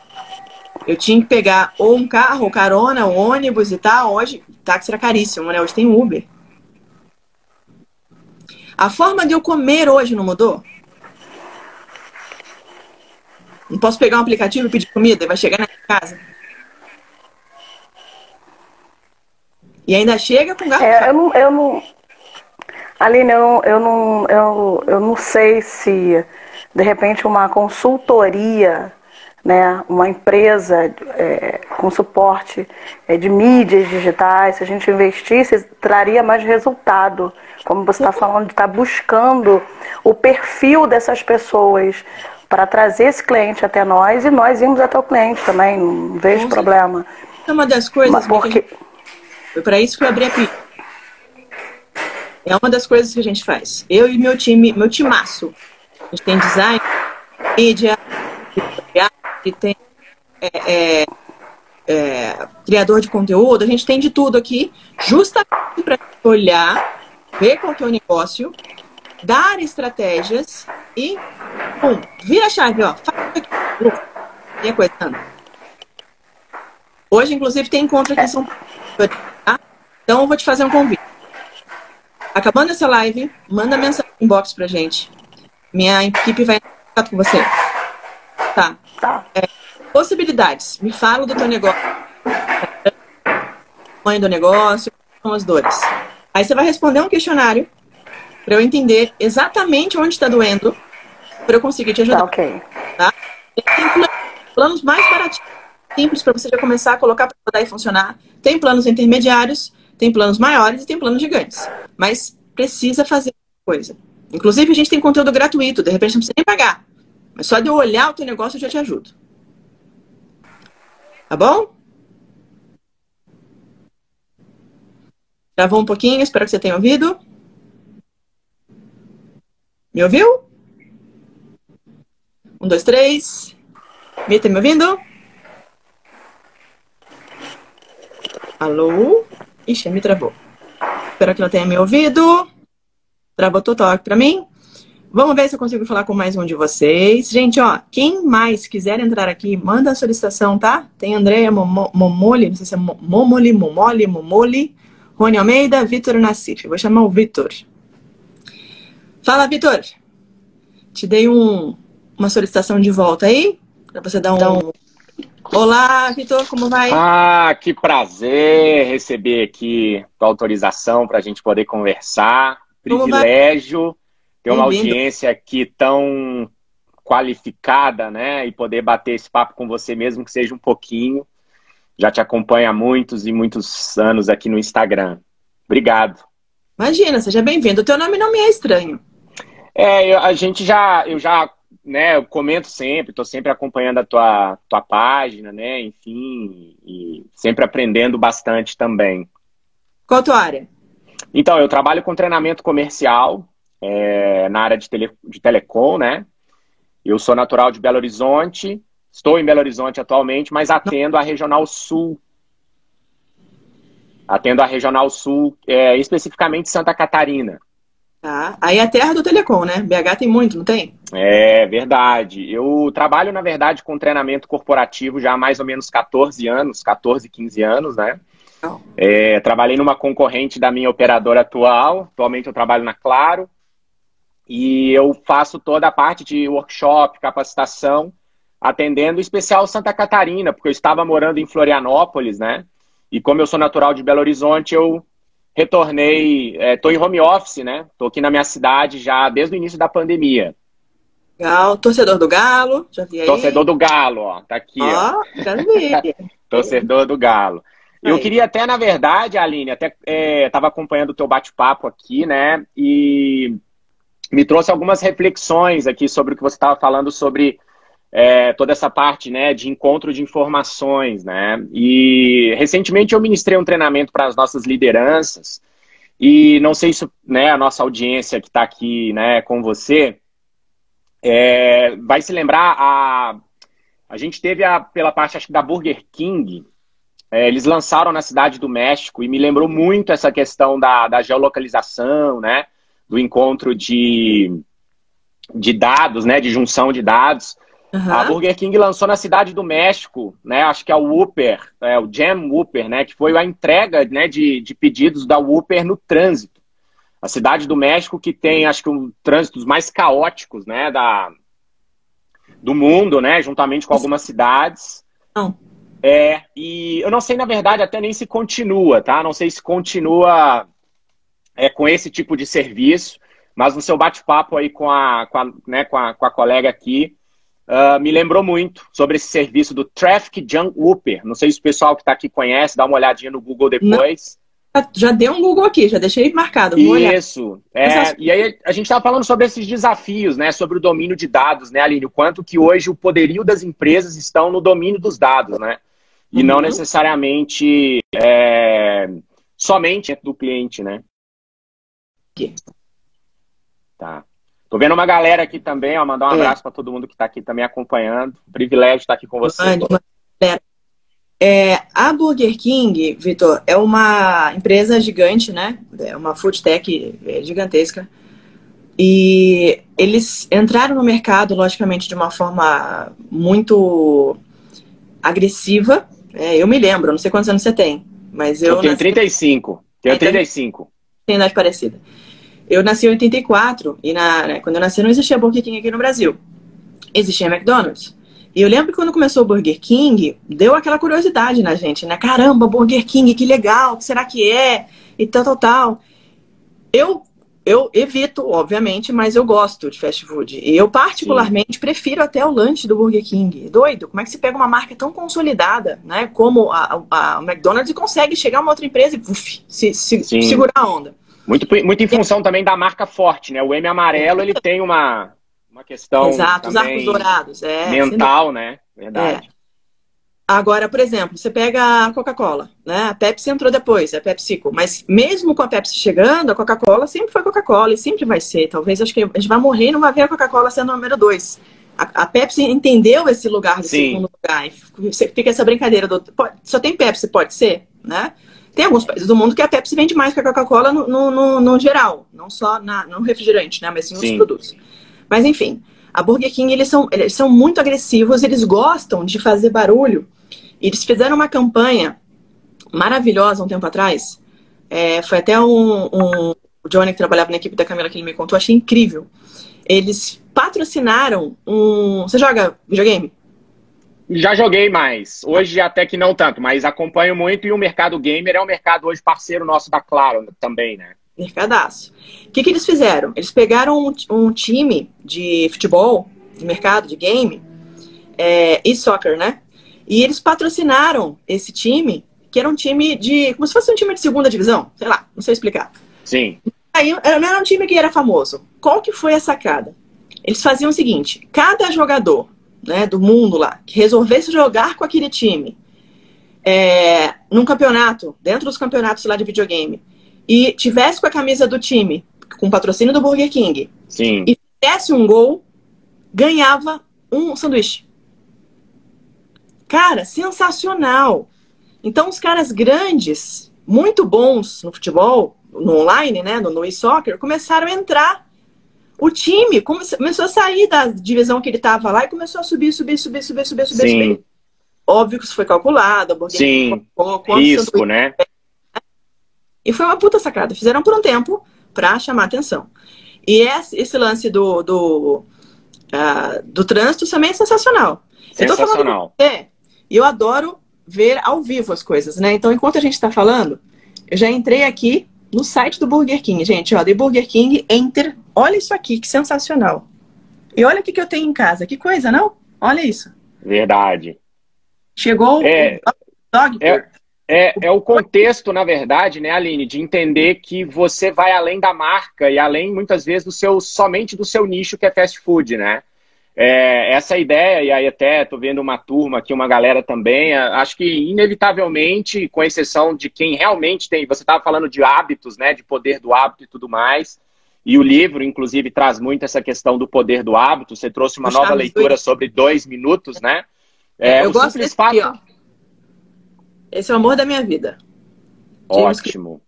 Eu tinha que pegar ou um carro, ou carona, ou ônibus e tal. Hoje, táxi era caríssimo, né? Hoje tem Uber. A forma de eu comer hoje não mudou? Não posso pegar um aplicativo e pedir comida e vai chegar na minha casa. E ainda chega com garfo. É, eu não, eu não. Aline, eu, eu, não, eu, eu não sei se de repente uma consultoria, né, uma empresa é, com suporte é, de mídias digitais, se a gente investisse, traria mais resultado. Como você está falando, de estar buscando o perfil dessas pessoas. para trazer esse cliente até nós e nós irmos até o cliente também, não vejo problema. É uma das coisas Mas que porque gente- foi para isso que eu abri a PIB. É uma das coisas que a gente faz. Eu e meu time, meu timaço. A gente tem design, mídia, e tem é, é, é, criador de conteúdo, a gente tem de tudo aqui, justamente para olhar, ver qual que é o negócio, dar estratégias e, pum, vira a chave, ó, faz aqui, e a coisa. Hoje, inclusive, tem encontro aqui em São Paulo. Tá? Então, eu vou te fazer um convite. Acabando essa live, manda mensagem no inbox pra gente. Minha equipe vai entrar em contato com você. Tá. Tá. Possibilidades. Me fala do teu negócio. Tamanho do negócio, quais são as dores. Aí você vai responder um questionário para eu entender exatamente onde está doendo para eu conseguir te ajudar. Tá, ok. Tá? Tem planos- planos mais baratinhos, simples para você já começar a colocar para rodar e funcionar. Tem planos intermediários, tem planos maiores e tem planos gigantes. Mas precisa fazer coisa. Inclusive, a gente tem conteúdo gratuito, de repente não precisa nem pagar. Mas só de eu olhar o teu negócio eu já te ajudo. Tá bom? Travou um pouquinho, espero que você tenha ouvido. Me ouviu? Um, dois, três. Mi, tá me ouvindo? Alô? Ixi, me travou. Espero que ela tenha me ouvido. Travou total aqui pra mim. Vamos ver se eu consigo falar com mais um de vocês. Gente, ó, quem mais quiser entrar aqui, manda a solicitação, tá? Tem Andréia Momo- Momoli, não sei se é Mo- Momoli, Momoli, Momoli, Rony Almeida, Vitor Nassif. Vou chamar o Vitor. Fala, Vitor. Te dei um, uma solicitação de volta aí, pra você dar um... Olá, Vitor, como vai? Ah, que prazer receber aqui tua autorização para a gente poder conversar. Privilégio ter uma audiência aqui tão qualificada, né? E poder bater esse papo com você mesmo que seja um pouquinho. Já te acompanho há muitos e muitos anos aqui no Instagram. Obrigado. Imagina, seja bem-vindo. O teu nome não me é estranho. É, eu- a gente já, eu já, né, eu comento sempre, estou sempre acompanhando a tua, tua página, né, enfim, e sempre aprendendo bastante também. Qual a tua área? Então, eu trabalho com treinamento comercial é, na área de, tele, de telecom, né? Eu sou natural de Belo Horizonte, estou em Belo Horizonte atualmente, mas atendo a Regional Sul. Atendo a Regional Sul, é, especificamente Santa Catarina. Tá. Aí é a terra do Telecom, né? BH tem muito, não tem? É verdade. Eu trabalho, na verdade, com treinamento corporativo já há mais ou menos 14 anos, 14, 15 anos, né? Legal. É, trabalhei numa concorrente da minha operadora atual. Atualmente eu trabalho na Claro. E eu faço toda a parte de workshop, capacitação, atendendo em especial Santa Catarina, porque eu estava morando em Florianópolis, né? E como eu sou natural de Belo Horizonte, eu retornei, estou em home office, né? Estou aqui na minha cidade já desde o início da pandemia. Legal. Torcedor do Galo, já vi aí. Torcedor do Galo, ó. Tá aqui, ó. Ó, já vi. Torcedor do Galo. Eu queria até, na verdade, Aline, até estava acompanhando o teu bate-papo aqui, né? E me trouxe algumas reflexões aqui sobre o que você estava falando sobre é, toda essa parte, né, de encontro de informações, né? E recentemente eu ministrei um treinamento para as nossas lideranças e não sei se, né, a nossa audiência que está aqui, né, com você, é, vai se lembrar a a gente teve a, pela parte acho que da Burger King é, eles lançaram na cidade do México e me lembrou muito essa questão da, da geolocalização, né? Do encontro de, de dados, né? De junção de dados. Aham. A Burger King lançou na cidade do México, né? Acho que é o Whopper, é, o Jam Whopper, né? Que foi a entrega né, de, de pedidos da Whopper no trânsito. A cidade do México que tem, acho que, um trânsitos mais caóticos, né? Da, do mundo, né? Juntamente com algumas cidades. Não. É, e eu não sei, na verdade, até nem se continua, tá? Não sei se continua é, com esse tipo de serviço, mas no seu bate-papo aí com a, com, a, né, com, a, com a colega aqui, uh, me lembrou muito sobre esse serviço do Traffic Junk Whooper. Não sei se o pessoal que está aqui conhece, dá uma olhadinha no Google depois. já dei um Google aqui, já deixei marcado. Isso. É, e aí a gente estava falando sobre esses desafios, né? Sobre o domínio de dados, né, Aline? O quanto que hoje o poderio das empresas estão no domínio dos dados, né? E uhum. não necessariamente é, somente do cliente, né? Aqui. Tá. Tô vendo uma galera aqui também, ó. Mandar um é. abraço para todo mundo que está aqui também acompanhando. Privilégio estar aqui com você. É, a Burger King, Vitor, é uma empresa gigante, né? É uma food tech é, gigantesca. E eles entraram no mercado, logicamente, de uma forma muito agressiva. É, eu me lembro, não sei quantos anos você tem, mas eu. Eu tenho nasci... 35. Tenho 35. Tem idade parecida. Eu nasci em 84 e na, né, quando eu nasci não existia Burger King aqui no Brasil. Existia McDonald's. E eu lembro que quando começou o Burger King, deu aquela curiosidade na gente, né? Caramba, Burger King, que legal, o que será que é? E tal, tal, tal. Eu, eu evito, obviamente, mas eu gosto de fast food. E eu, particularmente, Sim. prefiro até o lanche do Burger King. Doido, como é que se pega uma marca tão consolidada, né? Como a, a, a McDonald's e consegue chegar uma outra empresa e uf, se, se segurar a onda. Muito, muito em função também da marca forte, né? O M amarelo, ele tem uma, uma questão. Exato, os arcos dourados. É, mental, né? Verdade. É. Agora, por exemplo, você pega a Coca-Cola, né? A Pepsi entrou depois, a PepsiCo. Mas mesmo com a Pepsi chegando, a Coca-Cola sempre foi Coca-Cola e sempre vai ser. Talvez acho que a gente vai morrer e não vai ver a Coca-Cola sendo o número dois. A, a, Pepsi entendeu esse lugar de Sim. segundo lugar. E fica essa brincadeira do. Só tem Pepsi, pode ser, né? Tem alguns países do mundo que a Pepsi vende mais que a Coca-Cola no, no, no, no, geral, não só na, no refrigerante, né? Mas sim nos produtos. Mas enfim, a Burger King, eles são, eles são muito agressivos, eles gostam de fazer barulho. Eles fizeram uma campanha maravilhosa um tempo atrás. É, foi até um, um, o Johnny que trabalhava na equipe da Camila que ele me contou, achei incrível. Eles patrocinaram um. Você joga videogame? Já joguei mais. Hoje até que não tanto, mas acompanho muito e o mercado gamer é um mercado hoje parceiro nosso da Claro também, né? Mercadaço. O que, que eles fizeram? Eles pegaram um, um time de futebol, de mercado, de game, é, e soccer, né? E eles patrocinaram esse time, que era um time de. como se fosse um time de segunda divisão, sei lá, não sei explicar. Sim. Aí não era um time que era famoso. Qual que foi a sacada? Eles faziam o seguinte: cada jogador né, do mundo lá que resolvesse jogar com aquele time é, num campeonato, dentro dos campeonatos lá de videogame, e tivesse com a camisa do time, com patrocínio do Burger King, Sim. e fizesse um gol, ganhava um sanduíche. Cara, sensacional. Então, os caras grandes, muito bons no futebol, no online, né, no, no e-soccer, começaram a entrar. O time começou a sair da divisão que ele estava lá e começou a subir, subir, subir, subir, subir, subir. Sim. subir. Óbvio que isso foi calculado. Sim, risco, né? E foi uma puta sacada. Fizeram por um tempo para chamar atenção. E esse lance do, do, uh, do trânsito também é sensacional. Sensacional. Eu você, e eu adoro ver ao vivo as coisas, né? Então, enquanto a gente está falando, eu já entrei aqui no site do Burger King. Gente, ó, de Burger King, enter. Olha isso aqui, que sensacional. E olha o que, que eu tenho em casa. Que coisa, não? Olha isso. Verdade. Chegou é, o Dog é, é, é o contexto, na verdade, né, Aline, de entender que você vai além da marca e além, muitas vezes, do seu somente do seu nicho que é fast food, né? É, essa ideia, e aí até estou vendo uma turma aqui, uma galera também, acho que inevitavelmente, com exceção de quem realmente tem, você estava falando de hábitos, né, de poder do hábito e tudo mais, e o livro, inclusive, traz muito essa questão do poder do hábito, você trouxe uma nova leitura sobre dois minutos, né? É, Eu gosto desse fato... aqui, ó. Esse é o amor da minha vida. Ótimo.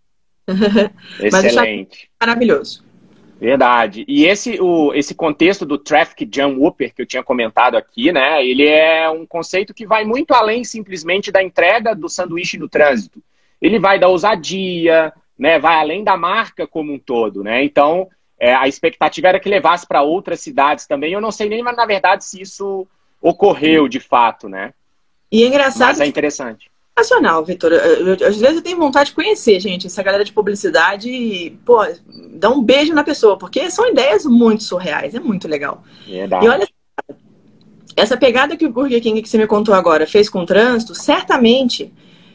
Excelente. maravilhoso. Verdade. E esse, o, esse contexto do Traffic Jam Whooper que eu tinha comentado aqui, né? Ele é um conceito que vai muito além simplesmente da entrega do sanduíche no trânsito. Ele vai da ousadia, né? Vai além da marca como um todo, né? Então, é, a expectativa era que levasse para outras cidades também. Eu não sei nem, mas na verdade, se isso ocorreu de fato, né? E é engraçado. Mas é interessante sensacional, Vitor. Às vezes eu tenho vontade de conhecer, gente, essa galera de publicidade e, pô, dá um beijo na pessoa, porque são ideias muito surreais, é muito legal. Verdade. E olha, essa pegada que o Burger King que você me contou agora fez com o trânsito, certamente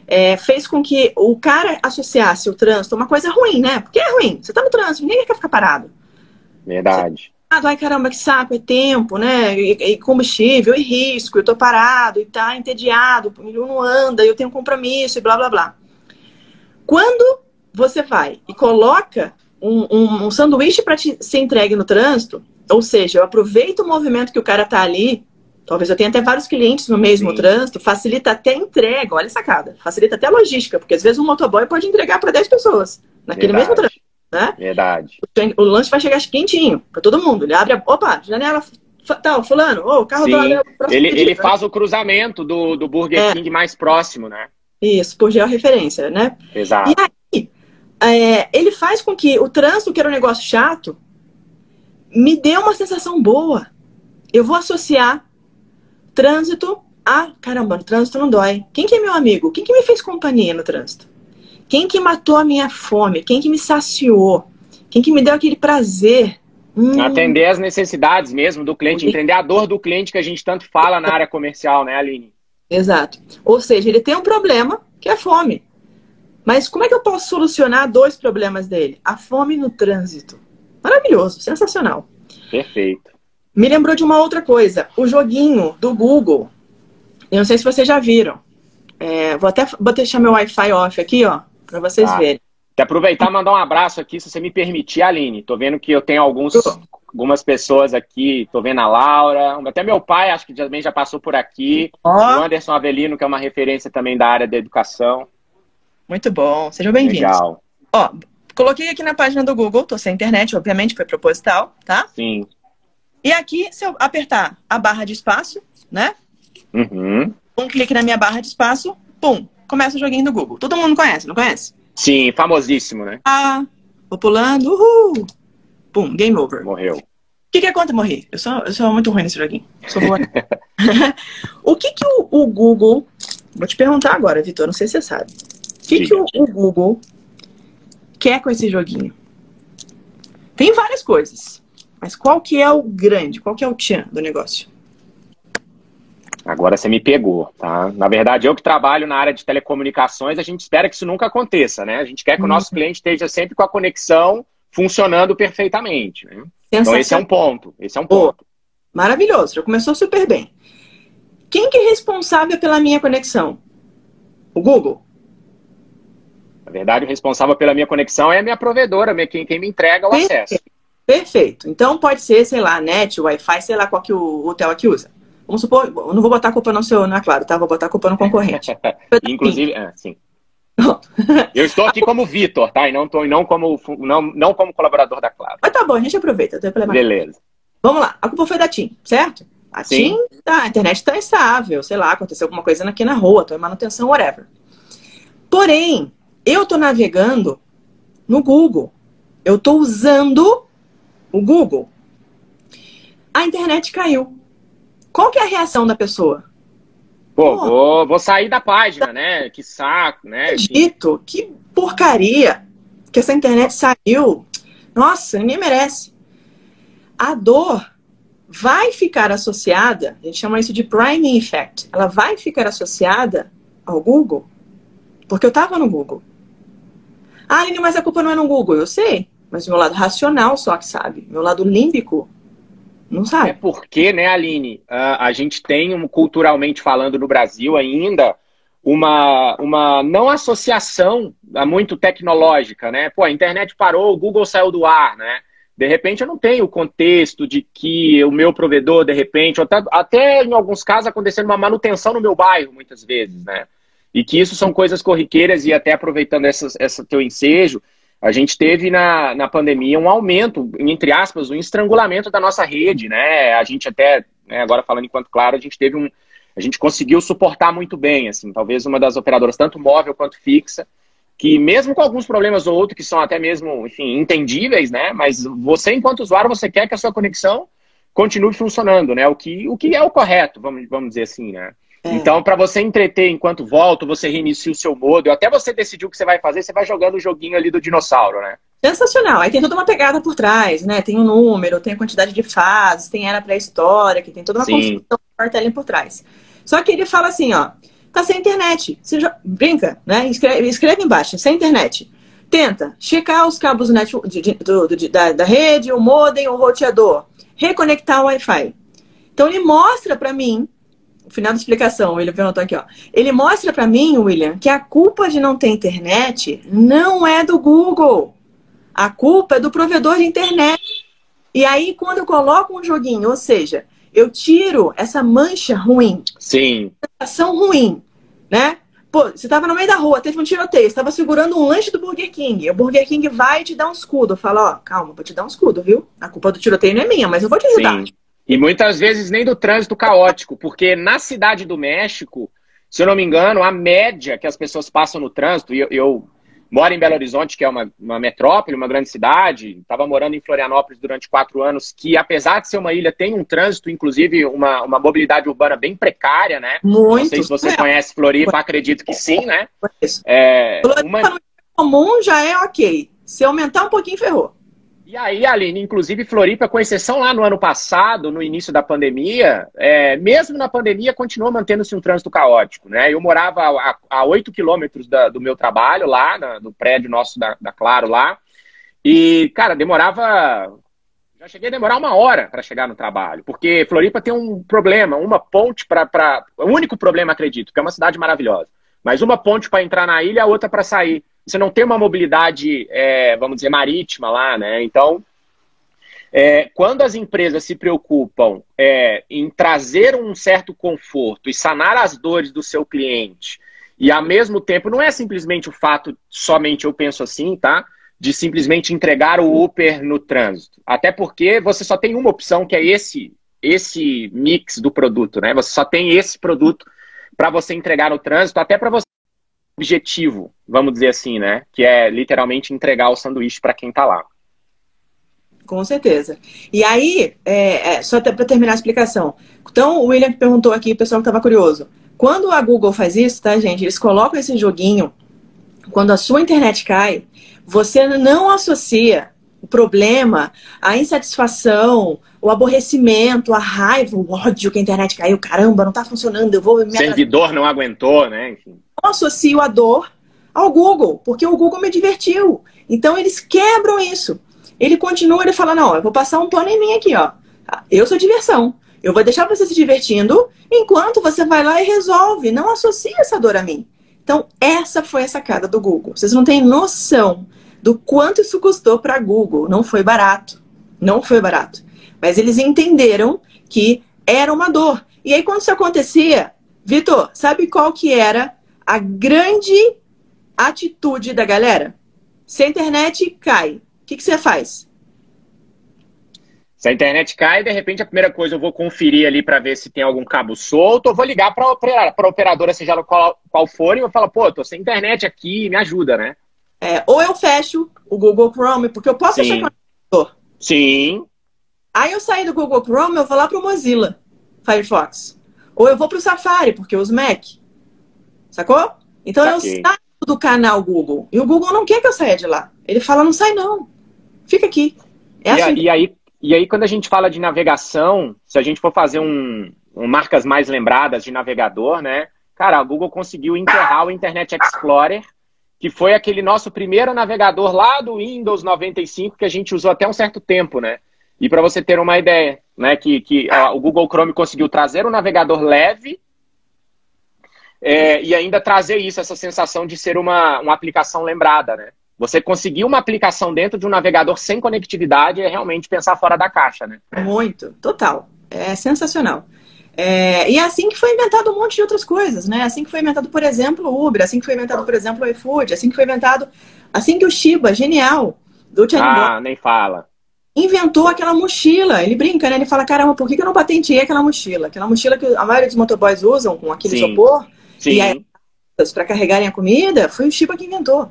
é, fez com que o cara associasse o trânsito a uma coisa ruim, né? Porque é ruim. Você tá no trânsito, ninguém quer ficar parado. Verdade. Ah, ai caramba, que saco, é tempo, né? E, e combustível, e risco, eu tô parado, e tá entediado, o não anda, eu tenho um compromisso, e blá blá blá. Quando você vai e coloca um, um, um sanduíche para ser entregue no trânsito, ou seja, eu aproveito o movimento que o cara tá ali, talvez eu tenha até vários clientes no mesmo Sim. trânsito, facilita até a entrega, olha a sacada, facilita até a logística, porque às vezes um motoboy pode entregar para 10 pessoas naquele Verdade. mesmo trânsito. Né? Verdade. O, o lanche vai chegar quentinho para todo mundo. Ele abre a. Opa, janela tal, fulano, oh, o carro Sim. do Ele, pedido, ele né? faz o cruzamento do, do Burger é. King mais próximo, né? Isso, por georreferência, né? Exato. E aí, é, ele faz com que o trânsito, que era um negócio chato, me dê uma sensação boa. Eu vou associar trânsito a. Caramba, o trânsito não dói. Quem que é meu amigo? Quem que me fez companhia no trânsito? Quem que matou a minha fome? Quem que me saciou? Quem que me deu aquele prazer? Hum. Atender as necessidades mesmo do cliente, entender a dor do cliente que a gente tanto fala na área comercial, né, Aline? Exato. Ou seja, ele tem um problema que é fome. Mas como é que eu posso solucionar dois problemas dele? A fome no trânsito. Maravilhoso, sensacional. Perfeito. Me lembrou de uma outra coisa. O joguinho do Google. Eu não sei se vocês já viram. É, vou até vou deixar meu Wi-Fi off aqui, ó, para vocês tá. verem. Quer aproveitar e mandar um abraço aqui, se você me permitir, Aline. Tô vendo que eu tenho alguns, algumas pessoas aqui, tô vendo a Laura, até meu pai, acho que também já passou por aqui. Oh. O Anderson Avelino, que é uma referência também da área da educação. Muito bom, sejam bem-vindos. Legal. Ó, coloquei aqui na página do Google, tô sem internet, obviamente, foi proposital, tá? Sim. E aqui, se eu apertar a barra de espaço, né? Uhum. Um clique na minha barra de espaço, pum, começa o joguinho do Google. Todo mundo conhece, não conhece? Sim, famosíssimo, né? Ah, vou pulando, uhul! Pum, game over. Morreu. O que, que é quanto morrer? Eu sou, eu sou muito ruim nesse joguinho. Sou boa. o que, que o, o, Google. Vou te perguntar agora, Vitor, não sei se você sabe. O que, que o, o Google quer com esse joguinho? Tem várias coisas. Mas qual que é o grande? Qual que é o tchan do negócio? Agora você me pegou, tá? Na verdade, eu que trabalho na área de telecomunicações, a gente espera que isso nunca aconteça, né? A gente quer que o nosso uhum. cliente esteja sempre com a conexão funcionando perfeitamente. Né? Então esse é um ponto. Esse é um ponto. Oh, maravilhoso, já começou super bem. Quem que é responsável pela minha conexão? O Google? Na verdade, o responsável pela minha conexão é a minha provedora, quem, quem me entrega o Perfeito. acesso. Perfeito. Então pode ser, sei lá, net, Wi-Fi, sei lá qual que o hotel aqui usa. Vamos supor, eu não vou botar a culpa no seu, não é claro, tá? Vou botar a culpa no concorrente. Inclusive, é, sim. eu estou aqui como Vitor, tá? E não, tô, não, como, não, não como colaborador da Claro. Mas tá bom, a gente aproveita, não tem problema. Beleza. Vamos lá, a culpa foi da TIM, certo? A TIM, tá, a internet está instável, sei lá, aconteceu alguma coisa aqui na rua, tô em manutenção, whatever. Porém, eu tô navegando no Google. Eu tô usando o Google. A internet caiu. Qual que é a reação da pessoa? Pô, vou, vou sair da página, né? Que saco, né? Dito, que porcaria que essa internet saiu. Nossa, ninguém merece. A dor vai ficar associada, a gente chama isso de priming effect, ela vai ficar associada ao Google, porque eu estava no Google. Ah, Aline, mas a culpa não é no Google, eu sei, mas o meu lado racional só que sabe, meu lado límbico não sabe. É porque, né, Aline, a, a gente tem, um, culturalmente falando no Brasil ainda, uma, uma não associação muito tecnológica, né? Pô, a internet parou, o Google saiu do ar, né? De repente eu não tenho o contexto de que o meu provedor, de repente, até, até em alguns casos acontecendo uma manutenção no meu bairro, muitas vezes, né? E que isso são coisas corriqueiras e até aproveitando essa, essa teu ensejo, a gente teve na, na pandemia um aumento, entre aspas, um estrangulamento da nossa rede, né? A gente até, né, agora falando enquanto claro, a gente teve um. A gente conseguiu suportar muito bem, assim, talvez uma das operadoras, tanto móvel quanto fixa, que mesmo com alguns problemas ou outros que são até mesmo, enfim, entendíveis, né? Mas você, enquanto usuário, você quer que a sua conexão continue funcionando, né? O que, o que é o correto, vamos, vamos dizer assim, né? É. Então, para você entreter enquanto volta, você reinicia o seu modo, até você decidir o que você vai fazer, você vai jogando o joguinho ali do dinossauro, né? Sensacional. Aí tem toda uma pegada por trás, né? Tem um número, tem a quantidade de fases, tem era pré-histórica, tem toda uma Sim. construção ali por trás. Só que ele fala assim, ó, tá sem internet. Você já... brinca, né? Escreve, escreve embaixo, sem internet. Tenta checar os cabos net, de, de, do, de, da, da rede, o modem, o roteador. Reconectar o Wi-Fi. Então ele mostra para mim, final da explicação, William perguntou aqui, ó. Ele mostra para mim, William, que a culpa de não ter internet não é do Google. A culpa é do provedor de internet. E aí, quando eu coloco um joguinho, ou seja, eu tiro essa mancha ruim, Sim. sensação ruim, né? Pô, você tava no meio da rua, teve um tiroteio, você tava segurando um lanche do Burger King. O Burger King vai te dar um escudo. Fala, ó, calma, vou te dar um escudo, viu? A culpa do tiroteio não é minha, mas eu vou te ajudar. Sim. E muitas vezes nem do trânsito caótico, porque na cidade do México, se eu não me engano, a média que as pessoas passam no trânsito, e eu, eu moro em Belo Horizonte, que é uma, uma metrópole, uma grande cidade, estava morando em Florianópolis durante quatro anos, que apesar de ser uma ilha, tem um trânsito, inclusive uma, uma mobilidade urbana bem precária, né? Muito. Não sei se você É. conhece Floripa, acredito que sim, né? É, uma... comum já é ok. Se aumentar um pouquinho, ferrou. E aí, Aline, inclusive Floripa, com exceção lá no ano passado, no início da pandemia, é, mesmo na pandemia, continuou mantendo-se um trânsito caótico, né? Eu morava a, a 8 quilômetros do meu trabalho lá, na- do prédio nosso da, da Claro lá, e, cara, demorava... Já cheguei a demorar uma hora para chegar no trabalho, porque Floripa tem um problema, uma ponte para... O único problema, acredito, que é uma cidade maravilhosa, mas uma ponte para entrar na ilha, a outra para sair. Você não tem uma mobilidade, é, vamos dizer, marítima lá, né? Então, é, quando as empresas se preocupam é, em trazer um certo conforto e sanar as dores do seu cliente, e ao mesmo tempo, não é simplesmente o fato, somente eu penso assim, tá? De simplesmente entregar o Uber no trânsito. Até porque você só tem uma opção, que é esse, esse mix do produto, né? Você só tem esse produto para você entregar no trânsito, até para você objetivo, vamos dizer assim, né? Que é literalmente entregar o sanduíche para quem tá lá. Com certeza. E aí, é, é, só para terminar a explicação. Então, o William perguntou aqui, o pessoal que estava curioso. Quando a Google faz isso, tá, gente? Eles colocam esse joguinho. Quando a sua internet cai, você não associa o problema, a insatisfação, o aborrecimento, a raiva, o ódio que a internet caiu. Caramba, não tá funcionando, eu vou me. Servidor não aguentou, né? Enfim. Associo a dor ao Google, porque o Google me divertiu. Então eles quebram isso. Ele continua, ele fala, não, eu vou passar um pano em mim aqui, ó. Eu sou diversão. Eu vou deixar você se divertindo enquanto você vai lá e resolve. Não associa essa dor a mim. Então, essa foi a sacada do Google. Vocês não têm noção do quanto isso custou para Google. Não foi barato. Não foi barato. Mas eles entenderam que era uma dor. E aí, quando isso acontecia, Vitor, sabe qual que era a grande atitude da galera? Se a internet cai, o que, que você faz? Se a internet cai, de repente a primeira coisa eu vou conferir ali para ver se tem algum cabo solto, ou vou ligar para a operadora, seja qual, qual for, e eu falo, pô, tô sem internet aqui, me ajuda, né? É, ou eu fecho o Google Chrome, porque eu posso Sim. com o Sim, Aí eu saí do Google Chrome, eu vou lá pro Mozilla Firefox. Ou eu vou pro Safari, porque eu uso Mac. Sacou? Então Saquei. eu saio do canal Google. E o Google não quer que eu saia de lá. Ele fala, não sai não. Fica aqui. É E, a- assim. e aí, e aí, quando a gente fala de navegação, se a gente for fazer um, um marcas mais lembradas de navegador, né? Cara, a Google conseguiu enterrar o Internet Explorer, que foi aquele nosso primeiro navegador lá do Windows 95 que a gente usou até um certo tempo, né? E para você ter uma ideia, né, que, que o Google Chrome conseguiu trazer um navegador leve é, e ainda trazer isso, essa sensação de ser uma, uma aplicação lembrada, né? Você conseguir uma aplicação dentro de um navegador sem conectividade é realmente pensar fora da caixa, né? Muito, total. É sensacional. É, e é assim que foi inventado um monte de outras coisas, né? Assim que foi inventado, por exemplo, o Uber, assim que foi inventado, por exemplo, o iFood, assim que foi inventado, assim que o Shiba, genial, do Channing Ah, nem fala. inventou aquela mochila. Ele brinca, né? Ele fala, caramba, por que que eu não patenteei aquela mochila? Aquela mochila que a maioria dos motoboys usam com aquele Sim. isopor Sim, E aí- para carregarem a comida, foi o Shiba que inventou. A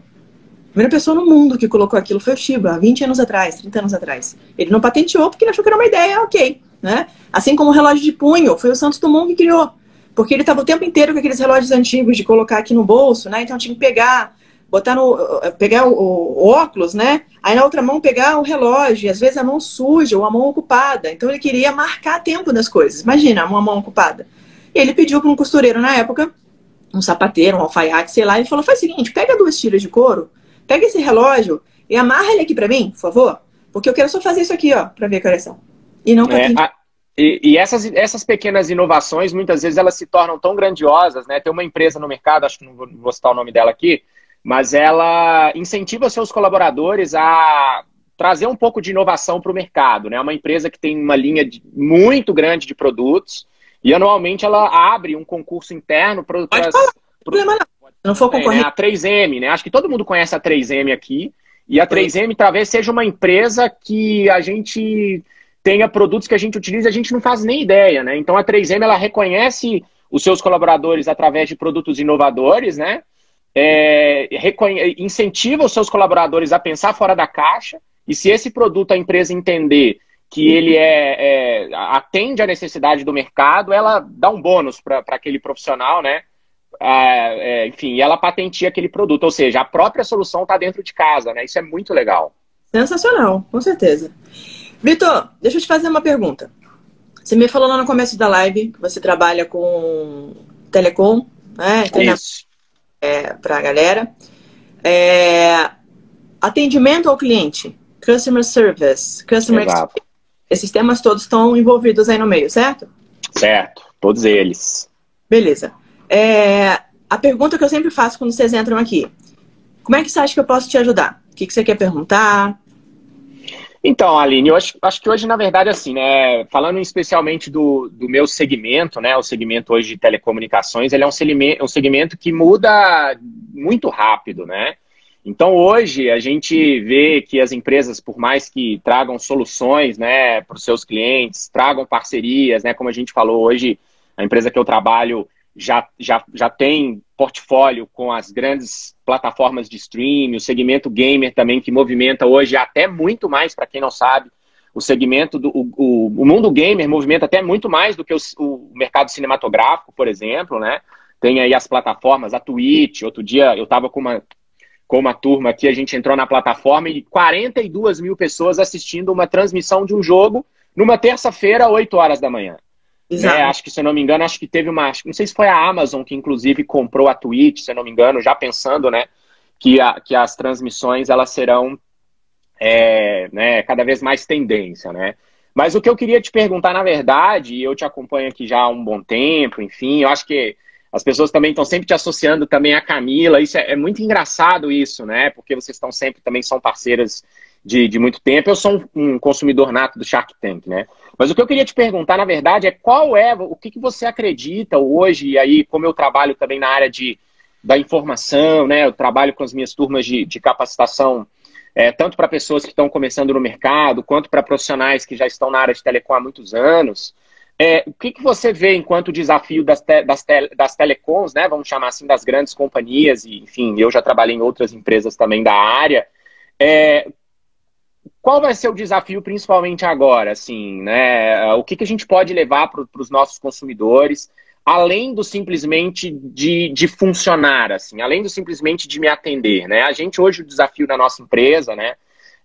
primeira pessoa no mundo que colocou aquilo foi o Shiba, há 20 anos atrás, 30 anos atrás. Ele não patenteou porque ele achou que era uma ideia, ok. Né? Assim como o relógio de punho, foi o Santos Dumont que criou. Porque ele estava o tempo inteiro com aqueles relógios antigos de colocar aqui no bolso, né? Então tinha que pegar, botar no. pegar o, o óculos, né? Aí na outra mão pegar o relógio, e às vezes a mão suja ou a mão ocupada. Então ele queria marcar tempo das coisas. Imagina, uma mão ocupada. Ele pediu para um costureiro na época um sapateiro, um alfaiate, sei lá, e falou: faz o seguinte, pega duas tiras de couro, pega esse relógio e amarra ele aqui para mim, por favor, porque eu quero só fazer isso aqui, ó, para ver a correção. E não para é, a, e, e, essas, essas pequenas inovações, muitas vezes elas se tornam tão grandiosas, né? Tem uma empresa no mercado, acho que não vou, não vou citar o nome dela aqui, mas ela incentiva seus colaboradores a trazer um pouco de inovação para o mercado, né? É uma empresa que tem uma linha de, muito grande de produtos e anualmente ela abre um concurso interno para. Pode falar, problema não. não for concorrer. É, né? A 3M, né? Acho que todo mundo conhece a 3M aqui. E a 3M talvez seja uma empresa que a gente tenha produtos que a gente utiliza e a gente não faz nem ideia, né? Então a 3M ela reconhece os seus colaboradores através de produtos inovadores, né? É, incentiva os seus colaboradores a pensar fora da caixa e se esse produto a empresa entender que ele é, é atende à necessidade do mercado, ela dá um bônus para aquele profissional, né? é, enfim, ela patentia aquele produto, ou seja, a própria solução está dentro de casa, né? Isso é muito legal. Sensacional, com certeza. Vitor, deixa eu te fazer uma pergunta. Você me falou lá no começo da live que você trabalha com telecom, né? Isso. É, para a galera. É, atendimento ao cliente, customer service, customer Exato. experience. Esses temas todos estão envolvidos aí no meio, certo? Certo, todos eles. Beleza. É, a pergunta que eu sempre faço quando vocês entram aqui: como é que você acha que eu posso te ajudar? O que, que você quer perguntar? Então, Aline, eu acho, acho que hoje, na verdade, assim, né, falando especialmente do, do meu segmento, né, o segmento hoje de telecomunicações, ele é um segmento, um segmento que muda muito rápido, né? Então, hoje, a gente vê que as empresas, por mais que tragam soluções, né, para os seus clientes, tragam parcerias, né, como a gente falou hoje, a empresa que eu trabalho, já, já, já tem portfólio com as grandes plataformas de streaming, o segmento gamer também, que movimenta hoje até muito mais, para quem não sabe, o segmento do o, o, mundo gamer movimenta até muito mais do que o, o, mercado cinematográfico, por exemplo, né? Tem aí as plataformas, a Twitch. Outro dia eu estava com uma, com uma turma aqui, a gente entrou na plataforma e 42 mil pessoas assistindo uma transmissão de um jogo numa terça-feira, 8 horas da manhã. Né? Acho que, se eu não me engano, acho que teve uma. Não sei se foi a Amazon que, inclusive, comprou a Twitch, se eu não me engano, já pensando, né? Que, a, que as transmissões elas serão é, né, cada vez mais tendência, né? Mas o que eu queria te perguntar, na verdade, e eu te acompanho aqui já há um bom tempo, enfim, eu acho que as pessoas também estão sempre te associando também a Camila. Isso é, é, muito engraçado isso, né? Porque vocês estão sempre também são parceiras de, de muito tempo. Eu sou um, um consumidor nato do Shark Tank, né? Mas o que eu queria te perguntar, na verdade, é qual é, o que, que você acredita hoje, e aí, como eu trabalho também na área de, da informação, né? Eu trabalho com as minhas turmas de, de capacitação, é, tanto para pessoas que estão começando no mercado, quanto para profissionais que já estão na área de telecom há muitos anos. É, o que, que você vê enquanto desafio das, te, das, te, das telecoms, né? Vamos chamar assim, das grandes companhias, e enfim, eu já trabalhei em outras empresas também da área. É, qual vai ser o desafio, principalmente agora, assim, né? O que, que a gente pode levar para os nossos consumidores, além do simplesmente de, de funcionar, assim, além do simplesmente de me atender, né? A gente hoje o desafio da nossa empresa, né?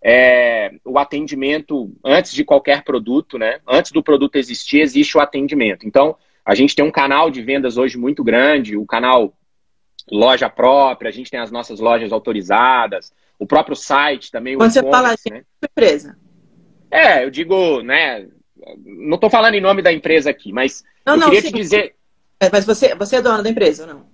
É o atendimento antes de qualquer produto, né? Antes do produto existir, existe o atendimento. Então, a gente tem um canal de vendas hoje muito grande, o canal loja própria, a gente tem as nossas lojas autorizadas, o próprio site também. Quando você fala de né? empresa. É, eu digo, né? Não estou falando em nome da empresa aqui, mas não, eu não, queria sim, te dizer. Mas você, você é dona da empresa ou não?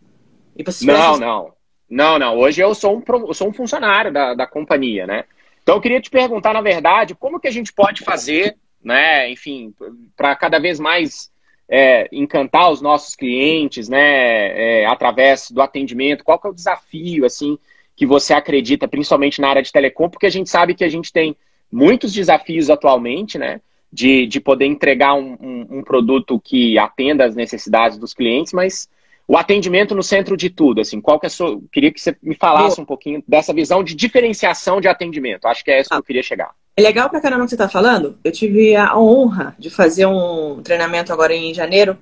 E você não, não. Não, não. Hoje eu sou um, eu sou um funcionário da, da companhia, né? Então eu queria te perguntar, na verdade, como que a gente pode fazer, né? Enfim, para cada vez mais é, encantar os nossos clientes, né? É, através do atendimento. Qual que é o desafio, assim? que você acredita, principalmente na área de telecom, porque a gente sabe que a gente tem muitos desafios atualmente, né? De, de poder entregar um, um, um produto que atenda às necessidades dos clientes, mas o atendimento no centro de tudo, assim, qual que é a sua... Queria que você me falasse um pouquinho dessa visão de diferenciação de atendimento. Acho que é isso que eu queria chegar. É legal pra caramba que você está falando. Eu tive a honra de fazer um treinamento agora em janeiro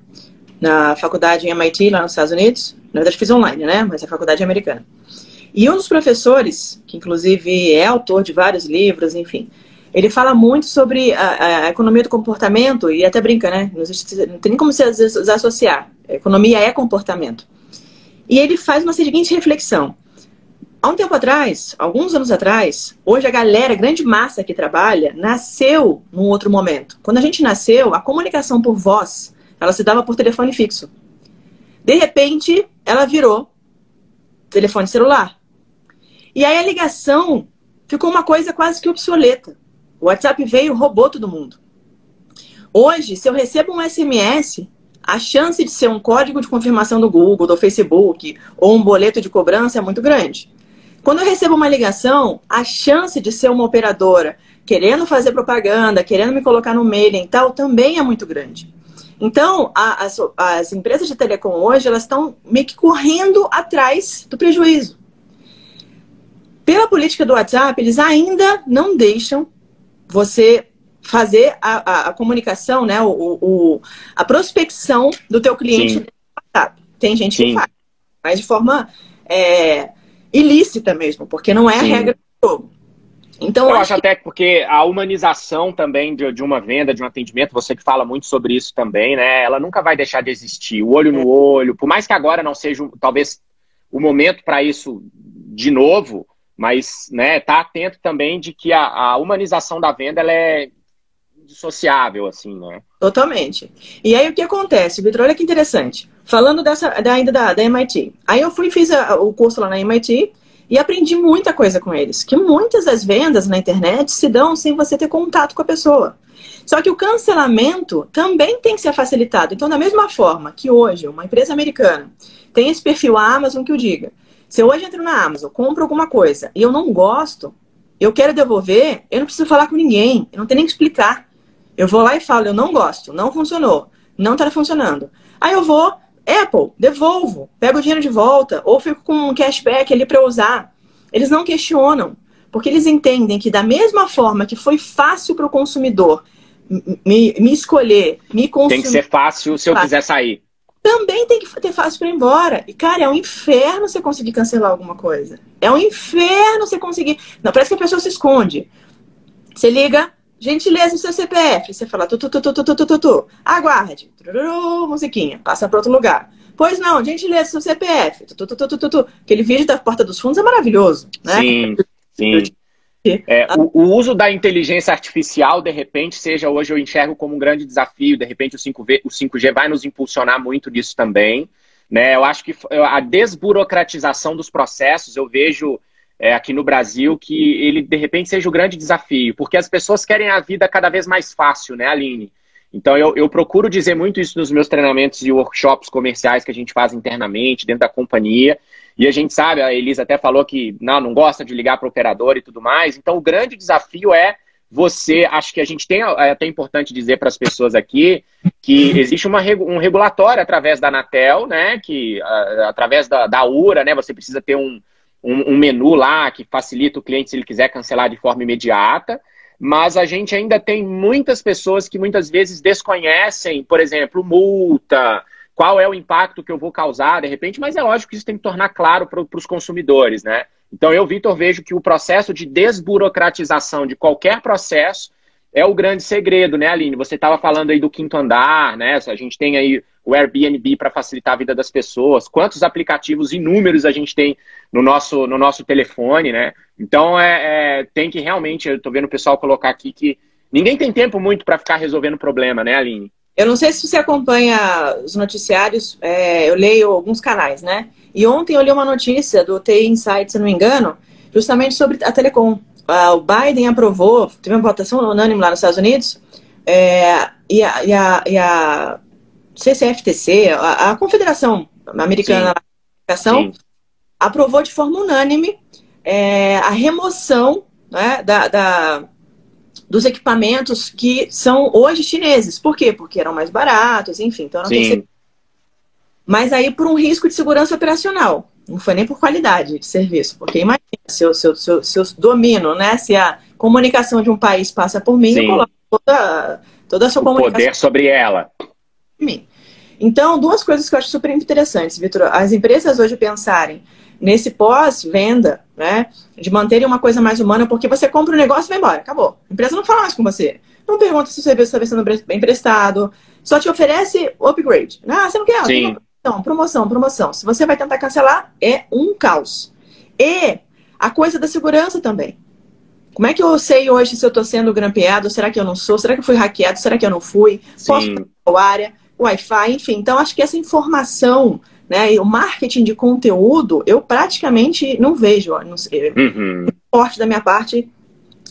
na faculdade em MIT, lá nos Estados Unidos. Na verdade, fiz online, né? Mas a faculdade é americana. E um dos professores, que inclusive é autor de vários livros, enfim, ele fala muito sobre a, a economia do comportamento e até brinca, né? Não, existe, não tem nem como se associar. Economia é comportamento. E ele faz uma seguinte reflexão. Há um tempo atrás, alguns anos atrás, hoje a galera, a grande massa que trabalha, nasceu num outro momento. Quando a gente nasceu, a comunicação por voz, ela se dava por telefone fixo. De repente, ela virou telefone celular. E aí a ligação ficou uma coisa quase que obsoleta. O WhatsApp veio, roubou todo mundo. Hoje, se eu recebo um SMS, a chance de ser um código de confirmação do Google, do Facebook ou um boleto de cobrança é muito grande. Quando eu recebo uma ligação, a chance de ser uma operadora querendo fazer propaganda, querendo me colocar no mailing e tal, também é muito grande. Então, a, as, as empresas de telecom hoje, elas estão meio que correndo atrás do prejuízo. Pela política do WhatsApp, eles ainda não deixam você fazer a, a, a comunicação, né, o, o, a prospecção do teu cliente no WhatsApp. Tem gente Sim. que faz, mas de forma é, ilícita mesmo, porque não é Sim. a regra do jogo. Então, eu acho que... até porque a humanização também de, de, uma venda, de um atendimento, você que fala muito sobre isso também, né? Ela nunca vai deixar de existir. O olho no é. olho, por mais que agora não seja talvez o momento para isso de novo, mas né, tá atento também de que a, a humanização da venda ela é indissociável, assim, né? Totalmente. E aí o que acontece, Vitor? Olha que interessante. Falando dessa, da, ainda da, da MIT. Aí eu fui fiz a, o curso lá na MIT e aprendi muita coisa com eles. Que muitas das vendas na internet se dão sem você ter contato com a pessoa. Só que o cancelamento também tem que ser facilitado. Então, da mesma forma que hoje uma empresa americana tem esse perfil Amazon que o diga, se eu hoje entro na Amazon, compro alguma coisa e eu não gosto, eu quero devolver, eu não preciso falar com ninguém, eu não tenho nem que explicar. Eu vou lá e falo, eu não gosto, não funcionou, não está funcionando. Aí eu vou, Apple, devolvo, pego o dinheiro de volta, ou fico com um cashback ali para usar. Eles não questionam, porque eles entendem que da mesma forma que foi fácil para o consumidor me, me escolher, me consumir... Tem que ser fácil se eu quiser sair também tem que ter fácil para ir embora. E, cara, é um inferno você conseguir cancelar alguma coisa. É um inferno você conseguir. Não, parece que a pessoa se esconde. Você liga, Gentileza no seu CPF. Você fala tu, tu, tu, tu, tu, tu, tu, tu. Aguarde. Musiquinha. Passa para outro lugar. Pois não, gentileza no seu CPF. Tu, tu, tu, tu, tu, tu. Aquele vídeo da Porta dos Fundos é maravilhoso, né? Sim, sim. É, o, o, uso da inteligência artificial, de repente, seja hoje eu enxergo como um grande desafio, de repente o 5G, o 5G vai nos impulsionar muito disso também. Né? Eu acho que a desburocratização dos processos, eu vejo é, aqui no Brasil que ele, de repente, seja o grande desafio, porque as pessoas querem a vida cada vez mais fácil, né, Aline? Então, eu, eu procuro dizer muito isso nos meus treinamentos e workshops comerciais que a gente faz internamente, dentro da companhia. E a gente sabe, a Elisa até falou que não, não gosta de ligar para o operador e tudo mais. Então, o grande desafio é você. Acho que a gente tem é até importante dizer para as pessoas aqui que existe uma, um regulatório através da Anatel, né? Que através da, da URA, né? Você precisa ter um, um, um menu lá que facilita o cliente se ele quiser cancelar de forma imediata mas a gente ainda tem muitas pessoas que muitas vezes desconhecem, por exemplo, multa, qual é o impacto que eu vou causar, de repente, mas é lógico que isso tem que tornar claro para os consumidores, né? Então, eu, Vitor, vejo que o processo de desburocratização de qualquer processo é o grande segredo, né, Aline? Você estava falando aí do quinto andar, né? A gente tem aí o Airbnb para facilitar a vida das pessoas. Quantos aplicativos inúmeros a gente tem no nosso, no nosso telefone, né? Então, é, é tem que realmente, eu estou vendo o pessoal colocar aqui que ninguém tem tempo muito para ficar resolvendo problema, né, Aline? Eu não sei se você acompanha os noticiários, é, eu leio alguns canais, né? E ontem eu li uma notícia do TI Insight, se não me engano, justamente sobre a Telecom. Ah, o Biden aprovou, teve uma votação unânime lá nos Estados Unidos, é, e, a, e, a, e a CCFTC, a, a Confederação Americana de Comunicação, aprovou de forma unânime é, a remoção né, da, da dos equipamentos que são hoje chineses. Por quê? Porque eram mais baratos, enfim. Então não Mas aí por um risco de segurança operacional. Não foi nem por qualidade de serviço. Porque imagina, se eu, se eu, se eu, se eu domino, né? Se a comunicação de um país passa por mim, Sim. eu coloco toda, toda a sua o comunicação. poder sobre ela. Mim. Então, duas coisas que eu acho super interessantes, Vitor. As empresas hoje pensarem nesse pós-venda, né? De manterem uma coisa mais humana, porque você compra um negócio e vai embora, acabou. A empresa não fala mais com você. Não pergunta se o serviço está sendo bem prestado, só te oferece o upgrade. Ah, você não quer? Sim. Promoção, promoção, promoção. Se você vai tentar cancelar, é um caos. E a coisa da segurança também. Como é que eu sei hoje se eu estou sendo grampeado? Será que eu não sou? Será que eu fui hackeado? Será que eu não fui? Sim. Posso a área, Wi-Fi, enfim. Então, acho que essa informação, né, e o marketing de conteúdo, eu praticamente não vejo. ó, Não sei, Uhum. forte da minha parte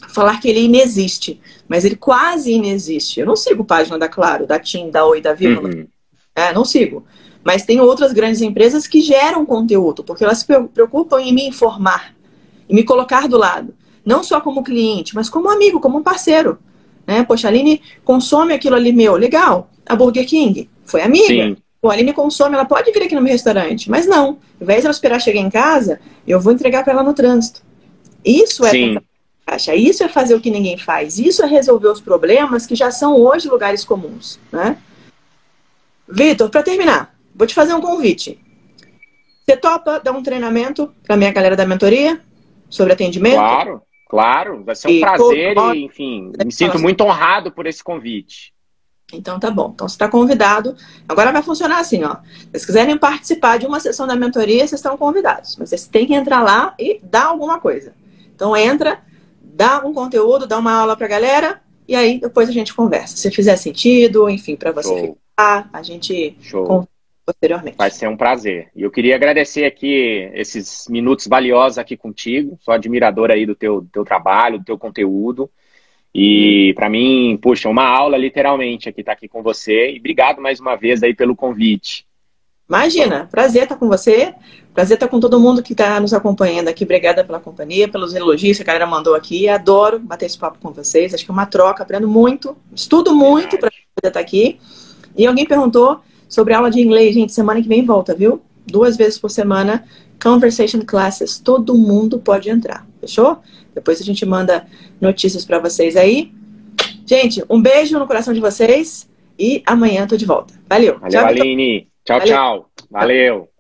falar que ele inexiste, mas ele quase inexiste. Eu não sigo página da Claro, da TIM, da Oi, da Vivo, Uhum. é, não sigo. Mas tem outras grandes empresas que geram conteúdo, porque elas se pre- preocupam em me informar, em me colocar do lado. Não só como cliente, mas como amigo, como um parceiro. Né? Poxa, a Aline consome aquilo ali meu, legal. A Burger King foi amiga. Sim. Pô, a Aline consome, ela pode vir aqui no meu restaurante, mas não. Ao invés de ela esperar chegar em casa, eu vou entregar para ela no trânsito. Isso é Sim. caixa. Isso é fazer o que ninguém faz. Isso é resolver os problemas que já são hoje lugares comuns, né? Vitor, para terminar, vou te fazer um convite. Você topa dar um treinamento para minha galera da mentoria sobre atendimento? Claro, claro. Vai ser um E prazer todo- e, enfim, me sinto muito honrado por esse convite. Então tá bom. Então você está convidado. Agora vai funcionar assim, ó. Se vocês quiserem participar de uma sessão da mentoria, vocês estão convidados. Mas vocês têm que entrar lá e dar alguma coisa. Então entra, dá um conteúdo, dá uma aula pra galera e aí depois a gente conversa. Se fizer sentido, enfim, para você Show. ficar, a gente Show. Com- posteriormente. Vai ser um prazer. E eu queria agradecer aqui esses minutos valiosos aqui contigo. Sou admirador aí do teu, teu trabalho, do teu conteúdo. E para mim, puxa, uma aula literalmente aqui estar aqui com você. E obrigado mais uma vez aí pelo convite. Imagina, prazer estar com você. Prazer estar com todo mundo que está nos acompanhando aqui. Obrigada pela companhia, pelos elogios que a galera mandou aqui. Adoro bater esse papo com vocês. Acho que é uma troca, aprendo muito, estudo muito para poder estar aqui. E alguém perguntou sobre aula de inglês. Gente, semana que vem volta, viu? Duas vezes por semana, conversation classes. Todo mundo pode entrar, fechou? Depois a gente manda notícias para vocês aí. Gente, um beijo no coração de vocês e amanhã tô de volta. Valeu. Valeu, Tchau. Aline. Tchau, Valeu. tchau. Valeu.